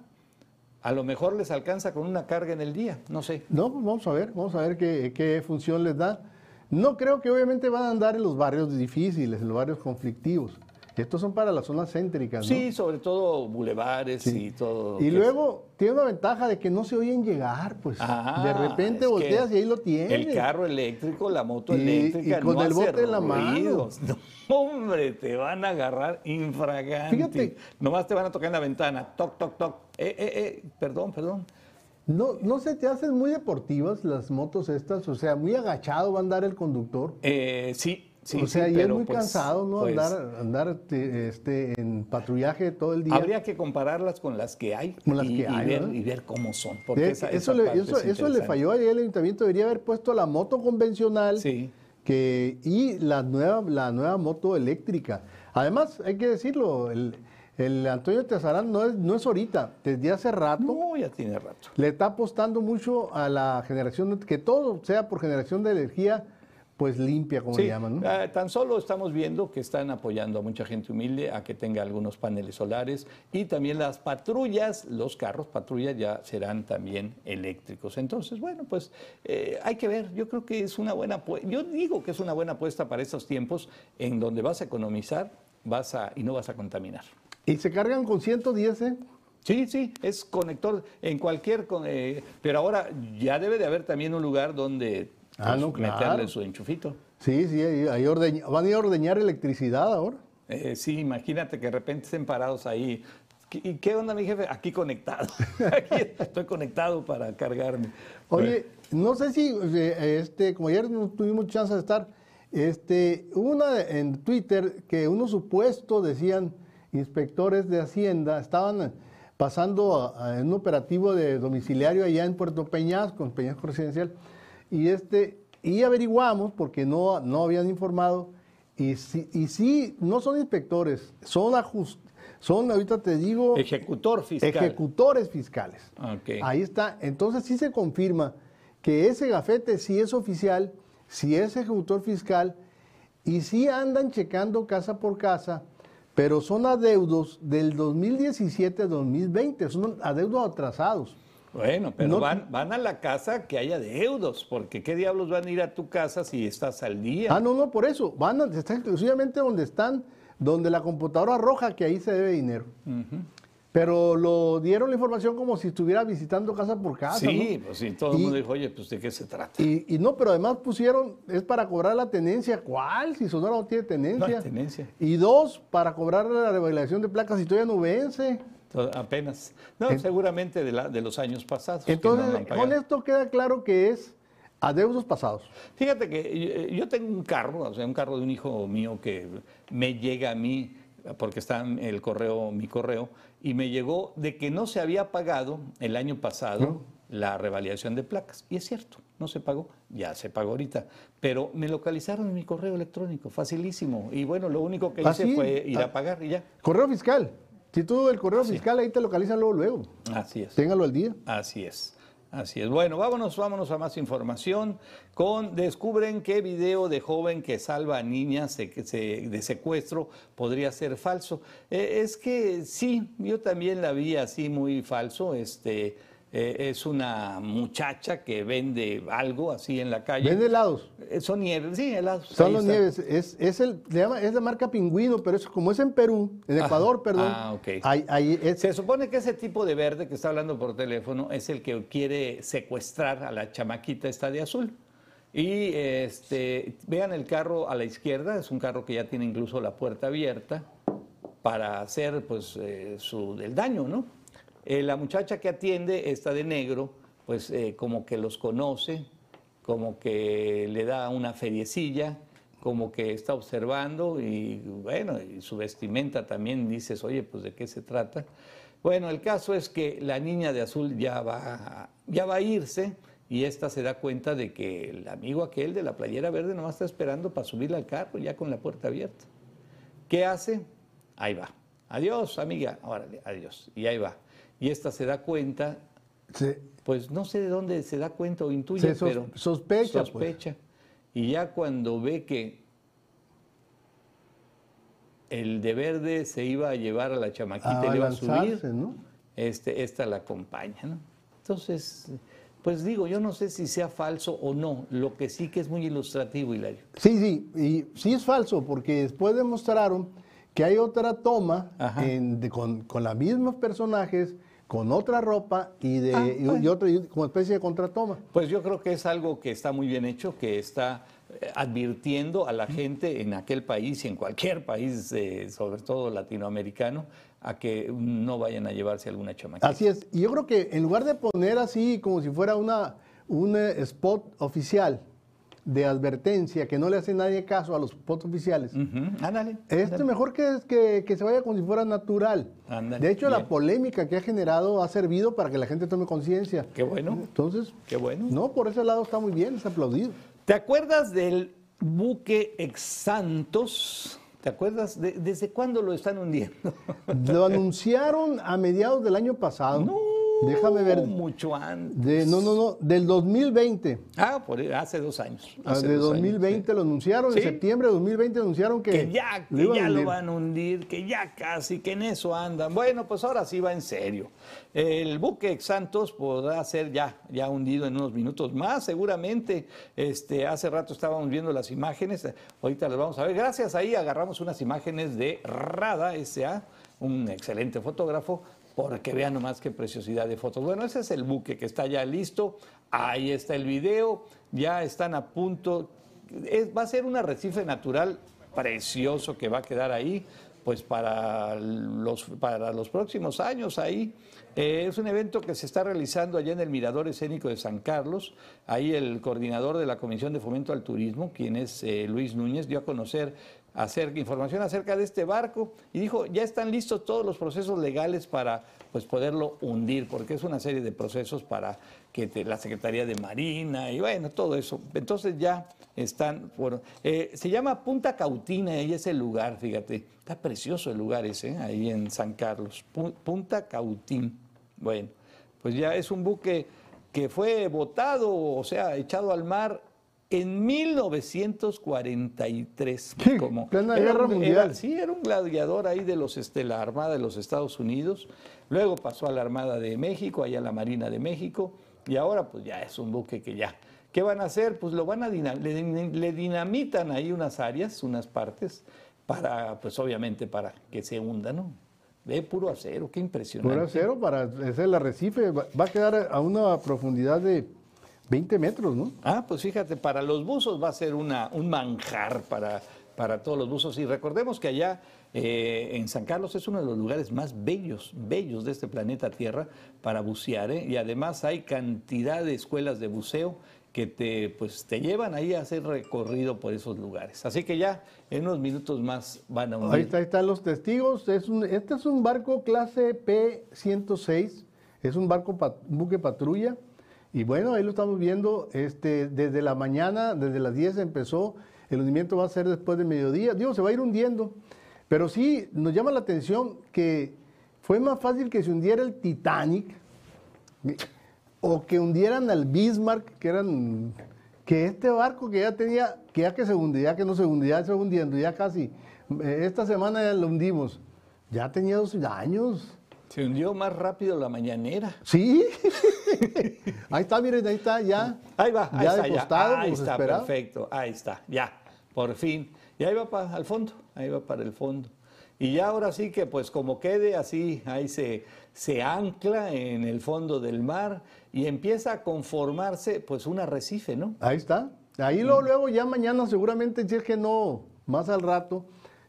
Speaker 2: A lo mejor les alcanza con una carga en el día, no sé.
Speaker 3: No, pues vamos a ver, vamos a ver qué, qué función les da. No creo que obviamente van a andar en los barrios difíciles, en los barrios conflictivos. Estos son para las zonas céntricas, ¿no?
Speaker 2: Sí, sobre todo bulevares
Speaker 3: Sí.
Speaker 2: y todo.
Speaker 3: Y
Speaker 2: es-
Speaker 3: luego tiene una ventaja de que no se oyen llegar, pues.
Speaker 2: Ah,
Speaker 3: de repente volteas y ahí lo tienes.
Speaker 2: El carro eléctrico, la moto
Speaker 3: Y-
Speaker 2: eléctrica,
Speaker 3: y con
Speaker 2: no
Speaker 3: el
Speaker 2: hace
Speaker 3: bote en la mano.
Speaker 2: No, hombre, te van a agarrar infragante.
Speaker 3: Fíjate.
Speaker 2: Nomás te van a tocar en la ventana, toc, toc, toc. Eh, eh, eh, perdón, perdón.
Speaker 3: No, no se te hacen muy deportivas las motos estas, o sea, muy agachado va a andar el conductor.
Speaker 2: Eh, sí, sí,
Speaker 3: o sea,
Speaker 2: sí,
Speaker 3: y es muy
Speaker 2: pues-
Speaker 3: cansado, ¿no?
Speaker 2: pues,
Speaker 3: andar andar te- este, en patrullaje todo el día.
Speaker 2: Habría que compararlas con las que hay,
Speaker 3: Con las
Speaker 2: y,
Speaker 3: que
Speaker 2: y
Speaker 3: hay,
Speaker 2: ver,
Speaker 3: ¿verdad?
Speaker 2: y ver cómo son. Porque
Speaker 3: De-
Speaker 2: esa-
Speaker 3: eso,
Speaker 2: esa
Speaker 3: le, eso,
Speaker 2: es
Speaker 3: eso le falló ayer el ayuntamiento, debería haber puesto la moto convencional
Speaker 2: Sí.
Speaker 3: que, y la nueva, la nueva moto eléctrica. Además, hay que decirlo, el, el Antonio Tezarán no es, no es ahorita, desde hace rato.
Speaker 2: No, ya tiene rato.
Speaker 3: Le está apostando mucho a la generación, que todo sea por generación de energía, pues limpia, como
Speaker 2: Sí,
Speaker 3: le llaman, ¿no?
Speaker 2: ah, tan solo estamos viendo que están apoyando a mucha gente humilde a que tenga algunos paneles solares y también las patrullas, los carros patrullas ya serán también eléctricos. Entonces, bueno, pues eh, hay que ver. Yo creo que es una buena apuesta. Yo digo que es una buena apuesta para estos tiempos en donde vas a economizar vas a, y no vas a contaminar.
Speaker 3: Y se cargan con 110, ¿eh?
Speaker 2: Sí, sí, es conector en cualquier, eh, pero ahora ya debe de haber también un lugar donde
Speaker 3: Ah,
Speaker 2: pues,
Speaker 3: no, claro.
Speaker 2: meterle su enchufito.
Speaker 3: Sí, sí, ahí- ahí ordeñ- van a ir a ordeñar electricidad ahora.
Speaker 2: Eh, sí, imagínate que de repente estén parados ahí. ¿Qué- ¿Y qué onda, mi jefe? Aquí conectado. Aquí estoy conectado para cargarme.
Speaker 3: Oye, no sé si, eh, este, como ayer no tuvimos chance de estar, este, una en Twitter que unos supuestos, decían, inspectores de Hacienda estaban pasando a- a- en un operativo de domiciliario allá en Puerto Peñasco, en Peñasco Residencial, y, este, y averiguamos, porque no, no habían informado, y sí, y sí, no son inspectores, son ajust, son, ahorita te digo,
Speaker 2: Ejecutor fiscal.
Speaker 3: ejecutores fiscales. Ahí está. Entonces sí se confirma que ese gafete sí es oficial, sí es ejecutor fiscal y sí andan checando casa por casa, pero son adeudos del 2017 2020, son adeudos atrasados.
Speaker 2: Bueno, pero
Speaker 3: No-
Speaker 2: van, van a la casa que haya deudos, porque ¿qué diablos van a ir a tu casa si estás al día?
Speaker 3: Ah, no, no, por eso. Van a, está exclusivamente donde están, donde la computadora arroja que ahí se debe dinero. Pero lo dieron la información como si estuviera visitando casa por casa.
Speaker 2: sí,
Speaker 3: ¿no?
Speaker 2: pues sí, todo el
Speaker 3: Y-
Speaker 2: mundo dijo, oye, pues ¿de qué se trata?
Speaker 3: Y, y no, pero además pusieron, es para cobrar la tenencia. ¿Cuál? Si Sonora no tiene tenencia.
Speaker 2: No hay tenencia.
Speaker 3: Y dos, para cobrar la revelación de placas si todavía no vence.
Speaker 2: Apenas. No,
Speaker 3: En-
Speaker 2: seguramente de, la- de los años pasados. no
Speaker 3: Entonces,
Speaker 2: pagado.
Speaker 3: con esto queda claro que es adeudos pasados.
Speaker 2: Fíjate que yo, yo tengo un carro, o sea, un carro de un hijo mío que me llega a mí, porque está en el correo, mi correo, y me llegó de que no se había pagado el año pasado la revalidación de placas. Y es cierto, no se pagó, ya se pagó ahorita. Pero me localizaron en mi correo electrónico, facilísimo. Y bueno, lo único que
Speaker 3: ¿Ah,
Speaker 2: hice
Speaker 3: sí?
Speaker 2: fue ir
Speaker 3: Ah.
Speaker 2: a pagar y ya.
Speaker 3: Correo fiscal. Si tú el correo fiscal ahí te localizan luego, luego.
Speaker 2: Así es.
Speaker 3: Téngalo al día.
Speaker 2: Así es. Así es. Bueno, vámonos, vámonos a más información. Con descubren qué video de joven que salva a niñas se- que se- de secuestro podría ser falso. Eh, es que sí, yo también la vi así muy falso. Este eh, es una muchacha que vende algo así en la calle.
Speaker 3: Vende helados.
Speaker 2: Eh, Son nieves, sí, helados.
Speaker 3: Son los
Speaker 2: está.
Speaker 3: nieves. Es, es, el, le llama- es de marca Pingüino, pero es, como es en Perú, en Ecuador, perdón.
Speaker 2: ah, ok.
Speaker 3: ahí- ahí es-
Speaker 2: Se supone que ese tipo de verde que está hablando por teléfono es el que quiere secuestrar a la chamaquita esta de azul. Y este, vean el carro a la izquierda, es un carro que ya tiene incluso la puerta abierta para hacer pues eh, su, el daño, ¿no? Eh, la muchacha que atiende, esta de negro, pues eh, como que los conoce, como que le da una feriecilla, como que está observando y bueno, su vestimenta también dices, oye, pues de qué se trata. Bueno, el caso es que la niña de azul ya va, ya va a irse y esta se da cuenta de que el amigo aquel de la playera verde nomás está esperando para subirla al carro ya con la puerta abierta. ¿Qué hace? Ahí va. Adiós, amiga. Órale, adiós. Y ahí va. Y esta se da cuenta,
Speaker 3: se-
Speaker 2: pues no sé de dónde se da cuenta o intuye,
Speaker 3: Se sos-
Speaker 2: pero
Speaker 3: sospecha, pues.
Speaker 2: sospecha. Y ya cuando ve que el de verde se iba a llevar a la chamaquita y le iba a subir,
Speaker 3: ¿no?
Speaker 2: este, esta la acompaña, ¿no? Entonces, pues digo, yo no sé si sea falso o no, lo que sí que es muy ilustrativo, Hilario.
Speaker 3: Sí, sí, y sí es falso, porque después demostraron que hay otra toma
Speaker 2: Ajá.
Speaker 3: en- de- con, con los mismos personajes, con otra ropa y, de,
Speaker 2: Ah,
Speaker 3: y-
Speaker 2: bueno.
Speaker 3: y otra, y como especie de contratoma.
Speaker 2: Pues yo creo que es algo que está muy bien hecho, que está eh, advirtiendo a la gente en aquel país y en cualquier país, eh, sobre todo latinoamericano, a que no vayan a llevarse alguna chamaquita.
Speaker 3: Así es, y yo creo que en lugar de poner así como si fuera una, un eh, spot oficial de advertencia, que no le hace nadie caso a los spots oficiales,
Speaker 2: Ándale.
Speaker 3: Este
Speaker 2: ándale.
Speaker 3: mejor que, que, que se vaya como si fuera natural.
Speaker 2: Ándale,
Speaker 3: de hecho, la polémica que ha generado ha servido para que la gente tome conciencia.
Speaker 2: Qué bueno.
Speaker 3: Entonces,
Speaker 2: Qué bueno.
Speaker 3: no, por ese lado está muy bien, es aplaudido.
Speaker 2: ¿Te acuerdas del buque Ex Santos? ¿Te acuerdas? de- ¿Desde cuándo lo están hundiendo?
Speaker 3: Lo anunciaron a mediados del año pasado. Déjame ver.
Speaker 2: Mucho antes.
Speaker 3: De, no, no, no, del 2020.
Speaker 2: Ah, por hace dos años.
Speaker 3: Ah,
Speaker 2: hace
Speaker 3: de
Speaker 2: dos años,
Speaker 3: 2020
Speaker 2: sí.
Speaker 3: lo anunciaron,
Speaker 2: Sí.
Speaker 3: en septiembre de 2020 anunciaron que,
Speaker 2: que ya, que ya lo van a hundir, que ya casi, que en eso andan. Bueno, pues ahora sí va en serio. El buque Santos podrá ser ya, ya hundido en unos minutos más, seguramente. Este, hace rato estábamos viendo las imágenes, ahorita las vamos a ver. Gracias ahí agarramos unas imágenes de Rada S.A., un excelente fotógrafo, porque vean nomás qué preciosidad de fotos. Bueno, ese es el buque que está ya listo. Ahí está el video, ya están a punto va a ser un arrecife natural precioso que va a quedar ahí, pues para los, para los próximos años ahí. Eh, es un evento que se está realizando allá en el Mirador Escénico de San Carlos. Ahí el coordinador de la Comisión de Fomento al Turismo, quien es eh, Luis Núñez, dio a conocer acerca, información acerca de este barco y dijo, ya están listos todos los procesos legales para pues, poderlo hundir, porque es una serie de procesos para que la Secretaría de Marina y bueno, todo eso. Entonces ya están, bueno, eh, se llama Punta Cautina y es el lugar, fíjate, está precioso el lugar ese, ¿eh? ahí en San Carlos, Pu- Punta Cautín. Bueno, pues ya es un buque que fue botado, o sea, echado al mar en 1943.
Speaker 3: Sí,
Speaker 2: como, era
Speaker 3: guerra mundial.
Speaker 2: era- sí, era un gladiador ahí de, los, este, la Armada de los Estados Unidos. Luego pasó a la Armada de México, allá a la Marina de México. Y ahora pues ya es un buque que ya. ¿Qué van a hacer? Pues lo van a dina- le, le dinamitan ahí unas áreas, unas partes, para, pues obviamente para que se hunda, ¿no? Ve puro acero, qué impresionante.
Speaker 3: Por acero para hacer el arrecife va a quedar a una profundidad de 20 metros, ¿no?
Speaker 2: Ah, pues fíjate, para los buzos va a ser una, un manjar para, para todos los buzos. Y recordemos que allá eh, en San Carlos es uno de los lugares más bellos, bellos de este planeta Tierra para bucear. ¿eh? Y además hay cantidad de escuelas de buceo que te, pues, te llevan ahí a hacer recorrido por esos lugares. Así que ya en unos minutos más van a unir.
Speaker 3: Ahí, está, ahí están los testigos. Es un, este es un barco clase P-106. Es un barco, un buque patrulla. Y bueno, ahí lo estamos viendo. Este, desde la mañana, desde las 10 empezó. El hundimiento va a ser después del mediodía. Digo, se va a ir hundiendo. Pero sí, nos llama la atención que fue más fácil que se hundiera el Titanic o que hundieran al Bismarck, que eran que este barco que ya tenía, que ya que se hundía, que no se hundía, se hundiendo, ya casi. eh, Esta semana ya lo hundimos. Ya tenía dos años.
Speaker 2: Se hundió más rápido la mañanera.
Speaker 3: Sí. ahí está, miren, ahí está, ya.
Speaker 2: Ahí va, ahí
Speaker 3: ya
Speaker 2: está,
Speaker 3: de
Speaker 2: ya. Ahí está,
Speaker 3: esperaba.
Speaker 2: perfecto, ahí está, ya, por fin. Y ahí va para al fondo, ahí va para el fondo. Y ya ahora sí que pues como quede así, ahí se, se ancla en el fondo del mar y empieza a conformarse pues un arrecife, ¿no?
Speaker 3: Ahí está. Ahí luego, luego, ya mañana seguramente, si es que no, más al rato,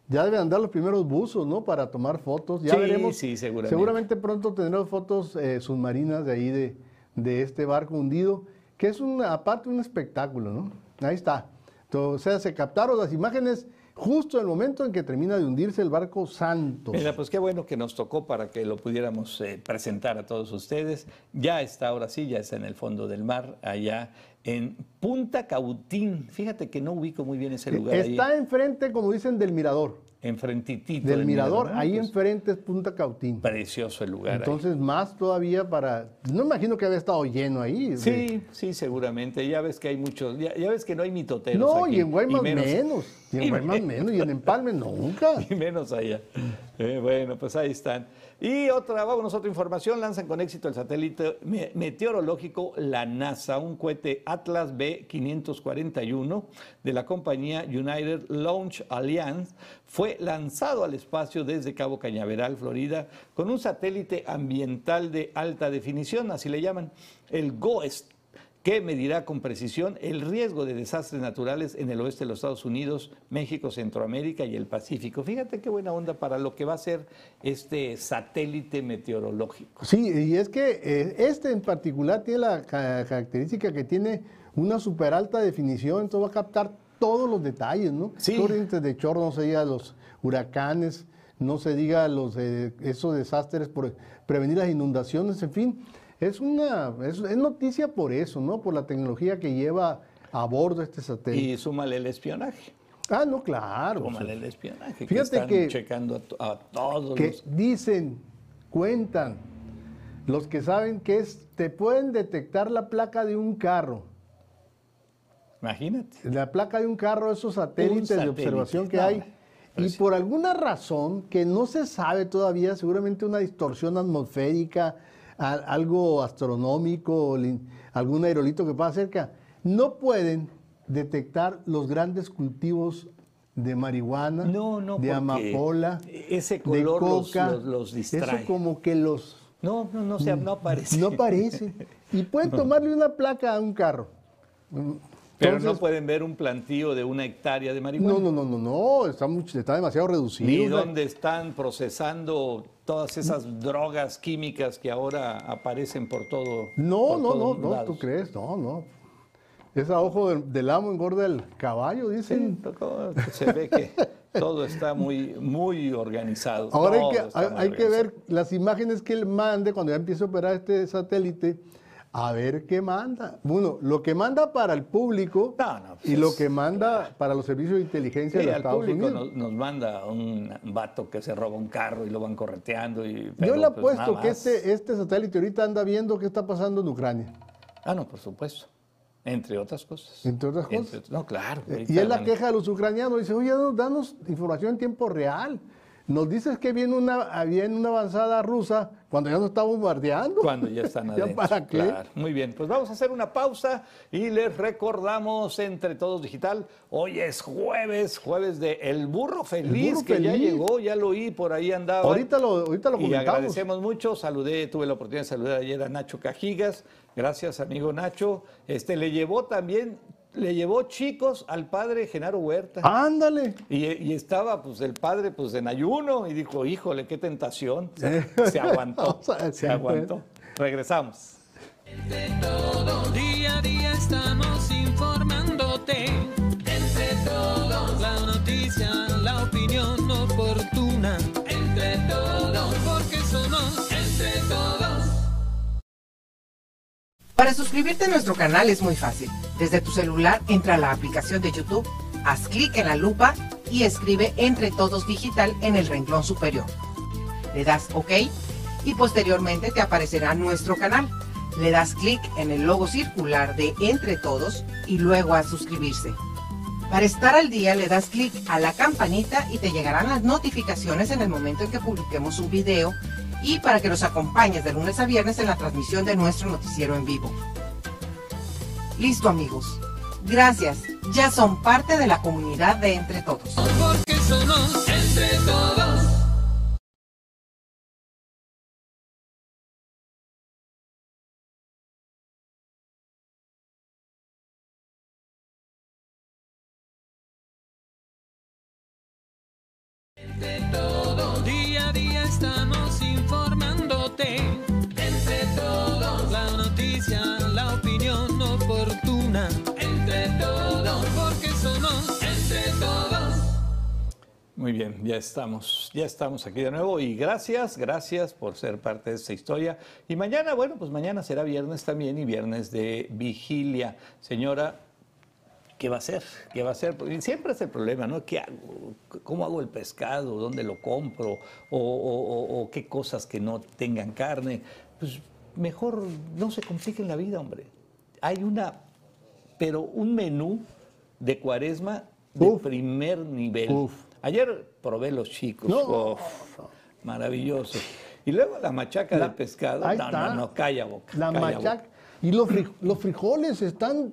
Speaker 3: ya deben andar los primeros buzos, ¿no? Para tomar fotos. Ya
Speaker 2: Sí,
Speaker 3: veremos.
Speaker 2: sí, seguramente.
Speaker 3: Seguramente pronto tendremos fotos eh, submarinas de ahí de, de este barco hundido, que es un, aparte un espectáculo, ¿no? Ahí está. Entonces, o sea, se captaron las imágenes justo en el momento en que termina de hundirse el barco Santos.
Speaker 2: Mira, pues qué bueno que nos tocó para que lo pudiéramos eh, presentar a todos ustedes. Ya está, ahora sí, ya está en el fondo del mar, allá en Punta Cautín. Fíjate que no ubico muy bien ese lugar ahí.
Speaker 3: Está enfrente, como dicen, del mirador.
Speaker 2: enfrentitito
Speaker 3: Del mirador, ahí
Speaker 2: Pues,
Speaker 3: enfrente es Punta Cautín.
Speaker 2: Precioso el lugar. ahí.
Speaker 3: Entonces, más todavía para. No imagino que había estado lleno ahí. de-
Speaker 2: Sí, sí, seguramente. Ya ves que hay muchos, ya, ya ves que no hay mitoteros
Speaker 3: No,
Speaker 2: aquí,
Speaker 3: y en Guaymas menos,
Speaker 2: menos,
Speaker 3: Y en Guaymas menos. Y en Empalme nunca.
Speaker 2: y menos allá. Eh, bueno, pues ahí están. Y otra, vámonos a otra información. Lanzan con éxito el satélite me- meteorológico la NASA, un cohete Atlas B541 de la compañía United Launch Alliance. Fue lanzado al espacio desde Cabo Cañaveral, Florida, con un satélite ambiental de alta definición, así le llaman, el GOEST que medirá con precisión el riesgo de desastres naturales en el oeste de los Estados Unidos, México, Centroamérica y el Pacífico. Fíjate qué buena onda para lo que va a ser este satélite meteorológico.
Speaker 3: Sí, y es que eh, este en particular tiene la ca- característica que tiene una super alta definición, entonces va a captar todos los detalles, ¿no?
Speaker 2: Sí.
Speaker 3: Corrientes de chorro, no se diga los huracanes, no se diga los eh, esos desastres por prevenir las inundaciones, en fin. Es una es, es noticia por eso, ¿no? Por la tecnología que lleva a bordo este satélite.
Speaker 2: Y súmale el espionaje.
Speaker 3: ah, no, claro.
Speaker 2: Súmale el espionaje. que
Speaker 3: Fíjate
Speaker 2: están
Speaker 3: que-
Speaker 2: checando a, a todos
Speaker 3: que
Speaker 2: los...
Speaker 3: dicen, cuentan, los que saben que es, te pueden detectar la placa de un carro.
Speaker 2: Imagínate.
Speaker 3: La placa de un carro, esos satélites de observación que hay. Y
Speaker 2: sí.
Speaker 3: por alguna razón que no se sabe todavía, seguramente una distorsión atmosférica, a- algo astronómico, algún aerolito que pasa cerca, no pueden detectar los grandes cultivos de marihuana,
Speaker 2: No, no,
Speaker 3: de amapola,
Speaker 2: ese
Speaker 3: de
Speaker 2: color los-
Speaker 3: coca.
Speaker 2: los- los distrae.
Speaker 3: Eso como que los
Speaker 2: No, no, no, se- no aparece.
Speaker 3: no aparece. Y pueden tomarle una placa a un carro.
Speaker 2: Pero no pueden ver un plantío de una hectárea de marihuana.
Speaker 3: No, no, no, no, no, está, mucho, está demasiado reducido. Sea,
Speaker 2: dónde están procesando todas esas drogas químicas que ahora aparecen por todo.
Speaker 3: No,
Speaker 2: por
Speaker 3: no, no,
Speaker 2: todos
Speaker 3: no,
Speaker 2: lados.
Speaker 3: tú crees, no, no. Es a ojo del, del amo engorda el caballo,
Speaker 2: Sí,
Speaker 3: dicen.
Speaker 2: tocó- se ve que, Todo está muy, muy organizado.
Speaker 3: Ahora hay que, hay, hay que ver las imágenes que él mande cuando ya empiece a operar este satélite, a ver qué manda. Bueno, lo que manda para el público
Speaker 2: No, no, pues
Speaker 3: y lo que manda para los servicios de inteligencia
Speaker 2: Sí,
Speaker 3: de los Estados
Speaker 2: público
Speaker 3: Unidos.
Speaker 2: nos, nos manda un vato que se roba un carro y lo van correteando. Y,
Speaker 3: Yo le
Speaker 2: pues,
Speaker 3: apuesto
Speaker 2: nada
Speaker 3: que este, este satélite ahorita anda viendo qué está pasando en Ucrania.
Speaker 2: Ah, no, por supuesto. Entre otras cosas.
Speaker 3: Entre otras cosas.
Speaker 2: no, claro.
Speaker 3: Eh, Y es la queja de los ucranianos. Dice, oye, danos información en tiempo real. Nos dices que viene una, viene una avanzada rusa cuando ya nos está bombardeando.
Speaker 2: Cuando ya están
Speaker 3: ¿Ya
Speaker 2: adentro.
Speaker 3: para qué?
Speaker 2: Claro. Muy bien, pues vamos a hacer una pausa y les recordamos Entre Todos Digital. Hoy es jueves, jueves de El Burro Feliz,
Speaker 3: Burro
Speaker 2: que ya llegó, ya lo oí, por ahí andaba.
Speaker 3: Ahorita lo, ahorita lo
Speaker 2: Y
Speaker 3: comentamos.
Speaker 2: agradecemos mucho, saludé, tuve la oportunidad de saludar ayer a Nacho Cajigas, gracias amigo Nacho. Este le llevó también, le llevó chicos al padre Genaro Huerta.
Speaker 3: Ándale.
Speaker 2: Y, y estaba pues el padre pues en ayuno y dijo, híjole, qué tentación. Se, se aguantó, se aguantó. Regresamos.
Speaker 1: Día a día estamos informándote.
Speaker 5: Para suscribirte a nuestro canal es muy fácil. Desde tu celular entra a la aplicación de YouTube, haz clic en la lupa y escribe Entre Todos Digital en el renglón superior. Le das OK y posteriormente te aparecerá nuestro canal. Le das clic en el logo circular de Entre Todos y luego a suscribirse. Para estar al día le das clic a la campanita y te llegarán las notificaciones en el momento en que publiquemos un video y para que nos acompañes de lunes a viernes en la transmisión de nuestro noticiero en vivo. Listo amigos. Gracias. Ya son parte de la comunidad de Entre Todos.
Speaker 1: Porque somos entre todos. Entre todos, día a día estamos
Speaker 2: Muy bien, ya estamos, ya estamos aquí de nuevo y gracias, gracias por ser parte de esta historia. Y mañana, bueno, pues mañana será viernes también y viernes de vigilia. Señora, ¿qué va a hacer? ¿Qué va a hacer? Porque siempre es el problema, ¿no? ¿Qué hago? ¿Cómo hago el pescado? ¿Dónde lo compro? ¿O, o- o- o qué cosas que no tengan carne? Pues mejor no se compliquen la vida, hombre. Hay una, pero un menú de cuaresma de
Speaker 3: Uf.
Speaker 2: primer nivel.
Speaker 3: Uf.
Speaker 2: Ayer probé los chicos.
Speaker 3: No.
Speaker 2: Maravilloso. Y luego la machaca
Speaker 3: La-
Speaker 2: de pescado.
Speaker 3: ahí
Speaker 2: no,
Speaker 3: está.
Speaker 2: no, no, calla boca.
Speaker 3: La
Speaker 2: calla
Speaker 3: machaca. Y los, frij- los frijoles están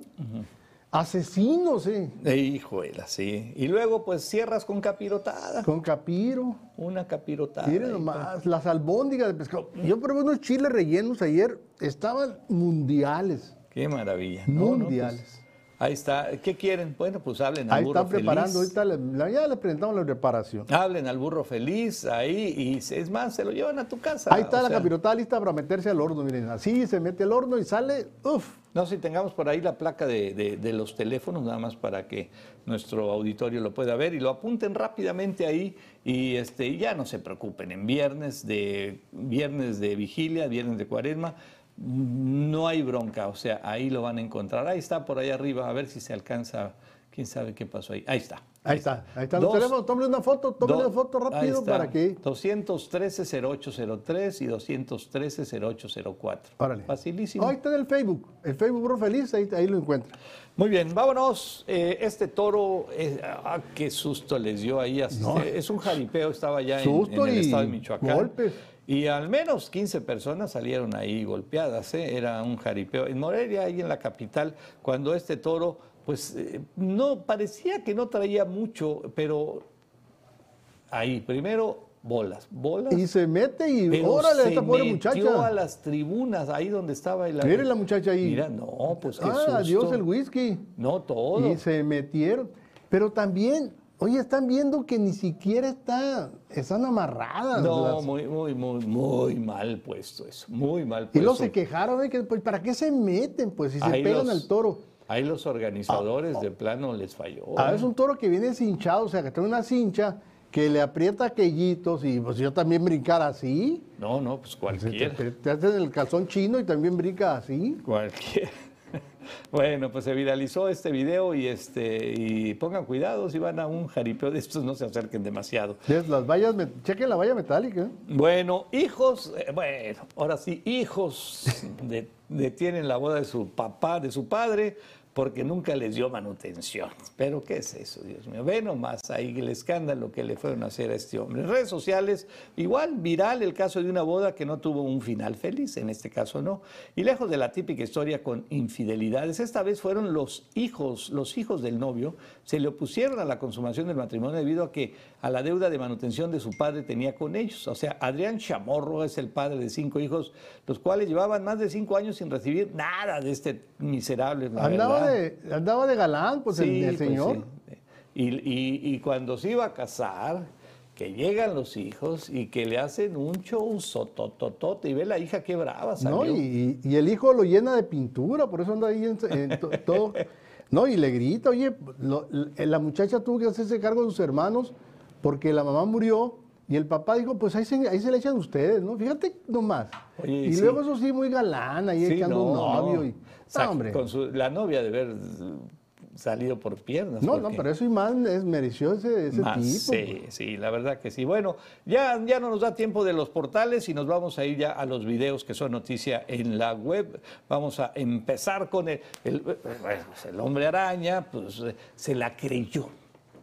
Speaker 3: asesinos, ¿eh?
Speaker 2: Eh, Hijuela, sí. Y luego, pues cierras con capirotada.
Speaker 3: Con capiro.
Speaker 2: Una capirotada.
Speaker 3: Miren nomás, las albóndigas de pescado. Yo probé unos chiles rellenos ayer, estaban mundiales.
Speaker 2: Qué maravilla. No, no,
Speaker 3: Mundiales.
Speaker 2: pues, ahí está. ¿Qué quieren? Bueno, pues hablen al
Speaker 3: Ahí
Speaker 2: burro
Speaker 3: están preparando,
Speaker 2: feliz.
Speaker 3: ahorita le- ya les presentamos la preparación.
Speaker 2: Hablen al burro feliz ahí y es más, se lo llevan a tu casa.
Speaker 3: Ahí está
Speaker 2: o
Speaker 3: la
Speaker 2: sea,
Speaker 3: capirotada lista para meterse al horno, miren, así se mete al horno y sale, uff.
Speaker 2: No si tengamos por ahí la placa de, de- de los teléfonos, nada más para que nuestro auditorio lo pueda ver y lo apunten rápidamente ahí y este ya no se preocupen. En viernes de viernes de vigilia, viernes de cuaresma, no hay bronca, o sea, ahí lo van a encontrar. Ahí está por ahí arriba, a ver si se alcanza. Quién sabe qué pasó ahí. Ahí está.
Speaker 3: Ahí está, ahí está
Speaker 2: Dos-
Speaker 3: teléfonos, tómale una foto, tómale una foto rápido para que...
Speaker 2: 213-0803 y 213-0804.
Speaker 3: Órale.
Speaker 2: Facilísimo.
Speaker 3: Ahí está en el Facebook, el Facebook Burro Feliz, ahí, ahí lo encuentra.
Speaker 2: Muy bien, vámonos. Eh, este toro, eh, ah, qué susto les dio ahí. así-
Speaker 3: No.
Speaker 2: Es un jaripeo, estaba ya en, en el estado de Michoacán.
Speaker 3: golpes.
Speaker 2: Y al menos 15 personas salieron ahí golpeadas. ¿eh? Era un jaripeo. En Morelia, ahí en la capital, cuando este toro, pues eh, no parecía que no traía mucho, pero ahí, primero, bolas, bolas.
Speaker 3: Y se mete y
Speaker 2: Pero
Speaker 3: órale,
Speaker 2: se
Speaker 3: esta pobre
Speaker 2: metió
Speaker 3: muchacha.
Speaker 2: a las tribunas, ahí donde estaba el...
Speaker 3: Mire la muchacha ahí.
Speaker 2: Mira, no, pues qué
Speaker 3: Ah,
Speaker 2: susto.
Speaker 3: adiós el whisky.
Speaker 2: No, todo.
Speaker 3: Y se metieron. Pero también, oye, están viendo que ni siquiera está, están amarradas.
Speaker 2: No,
Speaker 3: las-
Speaker 2: muy, muy, muy, muy mal puesto eso, muy mal
Speaker 3: y
Speaker 2: puesto.
Speaker 3: luego se quejaron de que, pues, ¿para qué se meten? Pues si se
Speaker 2: Ahí
Speaker 3: pegan
Speaker 2: los-
Speaker 3: al toro.
Speaker 2: Ahí los organizadores de plano les falló.
Speaker 3: A
Speaker 2: ¿eh?
Speaker 3: veces un toro que viene cinchado, o sea, que tiene una cincha que le aprieta aquellitos y pues yo también brincar así.
Speaker 2: No, no, pues
Speaker 3: Te,
Speaker 2: cualquiera.
Speaker 3: te- te hacen el calzón chino y también brinca así.
Speaker 2: Cualquiera. Bueno, pues se viralizó este video y este y pongan cuidado si van a un jaripeo de estos, no se acerquen demasiado.
Speaker 3: Las vallas, me- chequen la valla metálica.
Speaker 2: Bueno, hijos, eh, bueno, ahora sí, hijos de- detienen la boda de su papá, de su padre, porque nunca les dio manutención. Pero ¿qué es eso, Dios mío? Ve nomás ahí el escándalo que le fueron a hacer a este hombre. En redes sociales, igual viral el caso de una boda que no tuvo un final feliz, en este caso no. Y lejos de la típica historia con infidelidades, esta vez fueron los hijos, los hijos del novio, se le opusieron a la consumación del matrimonio debido a que a la deuda de manutención de su padre tenía con ellos. O sea, Adrián Chamorro es el padre de cinco hijos, los cuales llevaban más de cinco años sin recibir nada de este miserable.
Speaker 3: Andaba
Speaker 2: verdad.
Speaker 3: de, andaba de galán, pues el,
Speaker 2: Sí,
Speaker 3: el
Speaker 2: pues,
Speaker 3: señor.
Speaker 2: sí. Y, y- y cuando se iba a casar, que llegan los hijos y que le hacen un show sotototote y ve la hija qué brava salió.
Speaker 3: ¿no? Y, y- y el hijo lo llena de pintura, por eso anda ahí en, en to- todo. No, y le grita, oye, lo- la muchacha tuvo que hacerse cargo de sus hermanos porque la mamá murió y el papá dijo, pues ahí se, ahí se le echan ustedes, ¿no? Fíjate nomás.
Speaker 2: Oye,
Speaker 3: y
Speaker 2: sí.
Speaker 3: luego eso sí, muy galán, ahí
Speaker 2: Sí,
Speaker 3: echando un novio. Y, no, hombre.
Speaker 2: Con su- la novia de haber salido por piernas.
Speaker 3: No, no, pero eso y más es, mereció ese, ese
Speaker 2: Más,
Speaker 3: tipo.
Speaker 2: sí, sí, la verdad que sí. Bueno, ya, ya no nos da tiempo de los portales y nos vamos a ir ya a los videos que son noticia en la web. Vamos a empezar con el, el hombre araña, pues eh, se la creyó.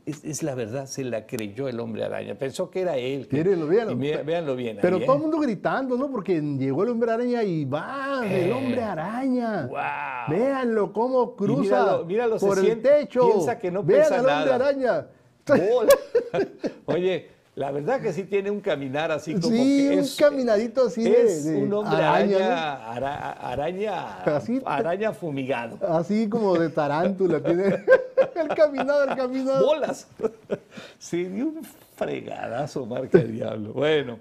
Speaker 2: Es, es la verdad, se la creyó el hombre araña. Pensó que era él. que-
Speaker 3: Mírenlo, véanlo.
Speaker 2: y mira- véanlo bien.
Speaker 3: Pero
Speaker 2: ahí,
Speaker 3: todo
Speaker 2: ¿eh?
Speaker 3: el mundo gritando, ¿no? Porque llegó el hombre araña y va, el hombre araña.
Speaker 2: Eh. Guau.
Speaker 3: Véanlo cómo cruza
Speaker 2: míralo, míralo, se
Speaker 3: por el
Speaker 2: siente-
Speaker 3: techo.
Speaker 2: piensa que no
Speaker 3: Vean
Speaker 2: pesa
Speaker 3: al hombre
Speaker 2: nada.
Speaker 3: araña.
Speaker 2: Oye, la verdad que sí tiene un caminar así como
Speaker 3: Sí,
Speaker 2: que
Speaker 3: un
Speaker 2: es,
Speaker 3: caminadito así de-
Speaker 2: es
Speaker 3: de
Speaker 2: un hombre
Speaker 3: araña,
Speaker 2: araña, ara- araña,
Speaker 3: Así-
Speaker 2: araña fumigado.
Speaker 3: Así como de tarántula tiene el caminado, el caminado.
Speaker 2: Bolas. Sí, de un fregadazo, marca el diablo. Bueno,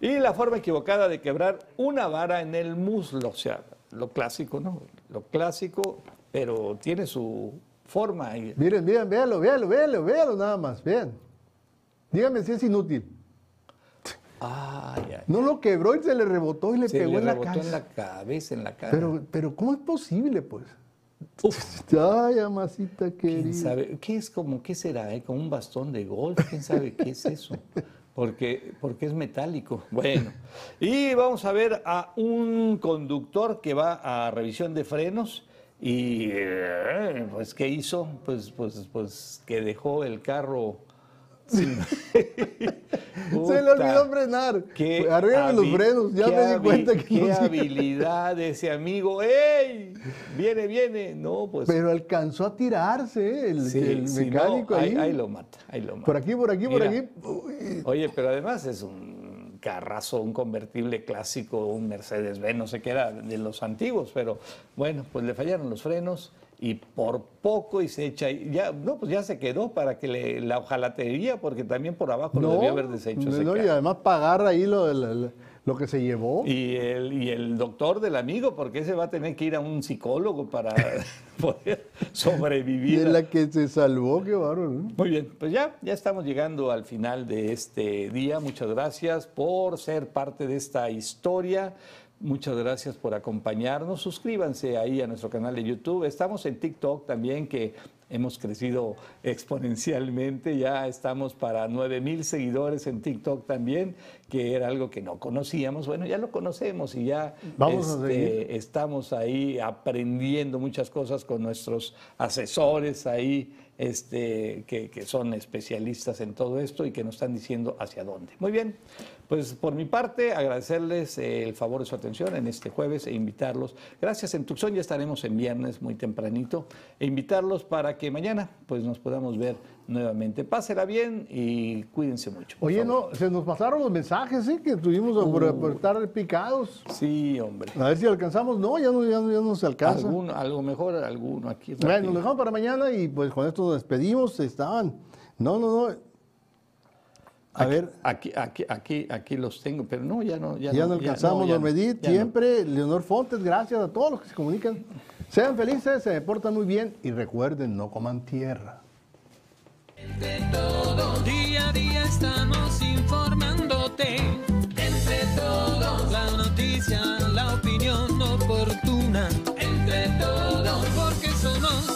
Speaker 2: y la forma equivocada de quebrar una vara en el muslo, o sea, lo clásico, ¿no? Lo clásico, pero tiene su forma.
Speaker 3: Miren, miren, véanlo, véanlo, véanlo, véanlo nada más, vean. Dígame si es inútil.
Speaker 2: Ay, ay.
Speaker 3: No lo quebró y se le rebotó y le
Speaker 2: Se
Speaker 3: pegó
Speaker 2: le
Speaker 3: en la
Speaker 2: rebotó
Speaker 3: cabeza.
Speaker 2: en la cabeza, en la cara.
Speaker 3: Pero, pero ¿cómo es posible, pues?
Speaker 2: Uf.
Speaker 3: Ay, amasita
Speaker 2: ¿Quién sabe? ¿Qué es como, qué será? eh? ¿Como un bastón de golf? ¿Quién sabe qué es eso? Porque, porque es metálico. Bueno, y vamos a ver a un conductor que va a revisión de frenos y, eh, pues, ¿qué hizo? Pues, pues, pues, que dejó el carro...
Speaker 3: Se le olvidó frenar. Arréglame los frenos, ya me di cuenta que
Speaker 2: Qué
Speaker 3: no
Speaker 2: habilidad de ese amigo. ¡Ey! Viene, viene. No, pues...
Speaker 3: Pero alcanzó a tirarse ¿eh? el,
Speaker 2: Sí,
Speaker 3: el
Speaker 2: sí, no,
Speaker 3: mecánico
Speaker 2: ahí,
Speaker 3: ahí.
Speaker 2: ahí lo mata, ahí lo mata.
Speaker 3: Por aquí, por aquí, por aquí. Uy,
Speaker 2: Oye, pero además es un carrazo, un convertible clásico, un Mercedes-Benz, no sé qué era, de los antiguos, pero bueno, pues le fallaron los frenos y por poco y se echa, y ya, no, pues ya se quedó para que le, la ojalatería, porque también por abajo lo debió haber deshecho ese
Speaker 3: no, y además pagar ahí lo, lo- lo que se llevó.
Speaker 2: Y el, y el doctor del amigo, porque ese va a tener que ir a un psicólogo para poder
Speaker 3: Y
Speaker 2: sobrevivir.
Speaker 3: es la que se salvó, qué bárbaro. ¿no?
Speaker 2: Muy bien, pues ya, ya estamos llegando al final de este día. Muchas gracias por ser parte de esta historia. Muchas gracias por acompañarnos. Suscríbanse ahí a nuestro canal de YouTube. Estamos en TikTok también, que hemos crecido exponencialmente. Ya estamos para 9 mil seguidores en TikTok también, que era algo que no conocíamos. Bueno, ya lo conocemos y ya
Speaker 3: Vamos
Speaker 2: este, estamos ahí aprendiendo muchas cosas con nuestros asesores ahí, este, que, que son especialistas en todo esto y que nos están diciendo hacia dónde. Muy bien, pues por mi parte agradecerles eh, el favor de su atención en este jueves e invitarlos. Gracias en Tucson, ya estaremos en viernes muy tempranito, e invitarlos para que mañana pues nos podamos ver nuevamente. Pásela bien y cuídense mucho.
Speaker 3: Oye,
Speaker 2: favor.
Speaker 3: no, se nos pasaron los mensajes, ¿sí? Que tuvimos por,
Speaker 2: Uh.
Speaker 3: por estar picados.
Speaker 2: Sí, hombre.
Speaker 3: A ver si alcanzamos. No, ya no, ya no, ya no se alcanza.
Speaker 2: Alguno, algo mejor, alguno aquí.
Speaker 3: Bueno, nos dejamos para mañana y pues con esto nos despedimos. Estaban. No, no, no. A aquí, ver.
Speaker 2: Aquí, aquí, aquí, aquí los tengo, pero no, ya no. Ya,
Speaker 3: ya no, alcanzamos,
Speaker 2: ya, no,
Speaker 3: don Medit.
Speaker 2: No,
Speaker 3: siempre, Leonor Fontes, gracias a todos los que se comunican. Sean felices, se deportan muy bien y recuerden, no coman tierra.
Speaker 1: Entre todos, día a día estamos informándote. Entre todos, la noticia, la opinión oportuna. Entre todos, porque somos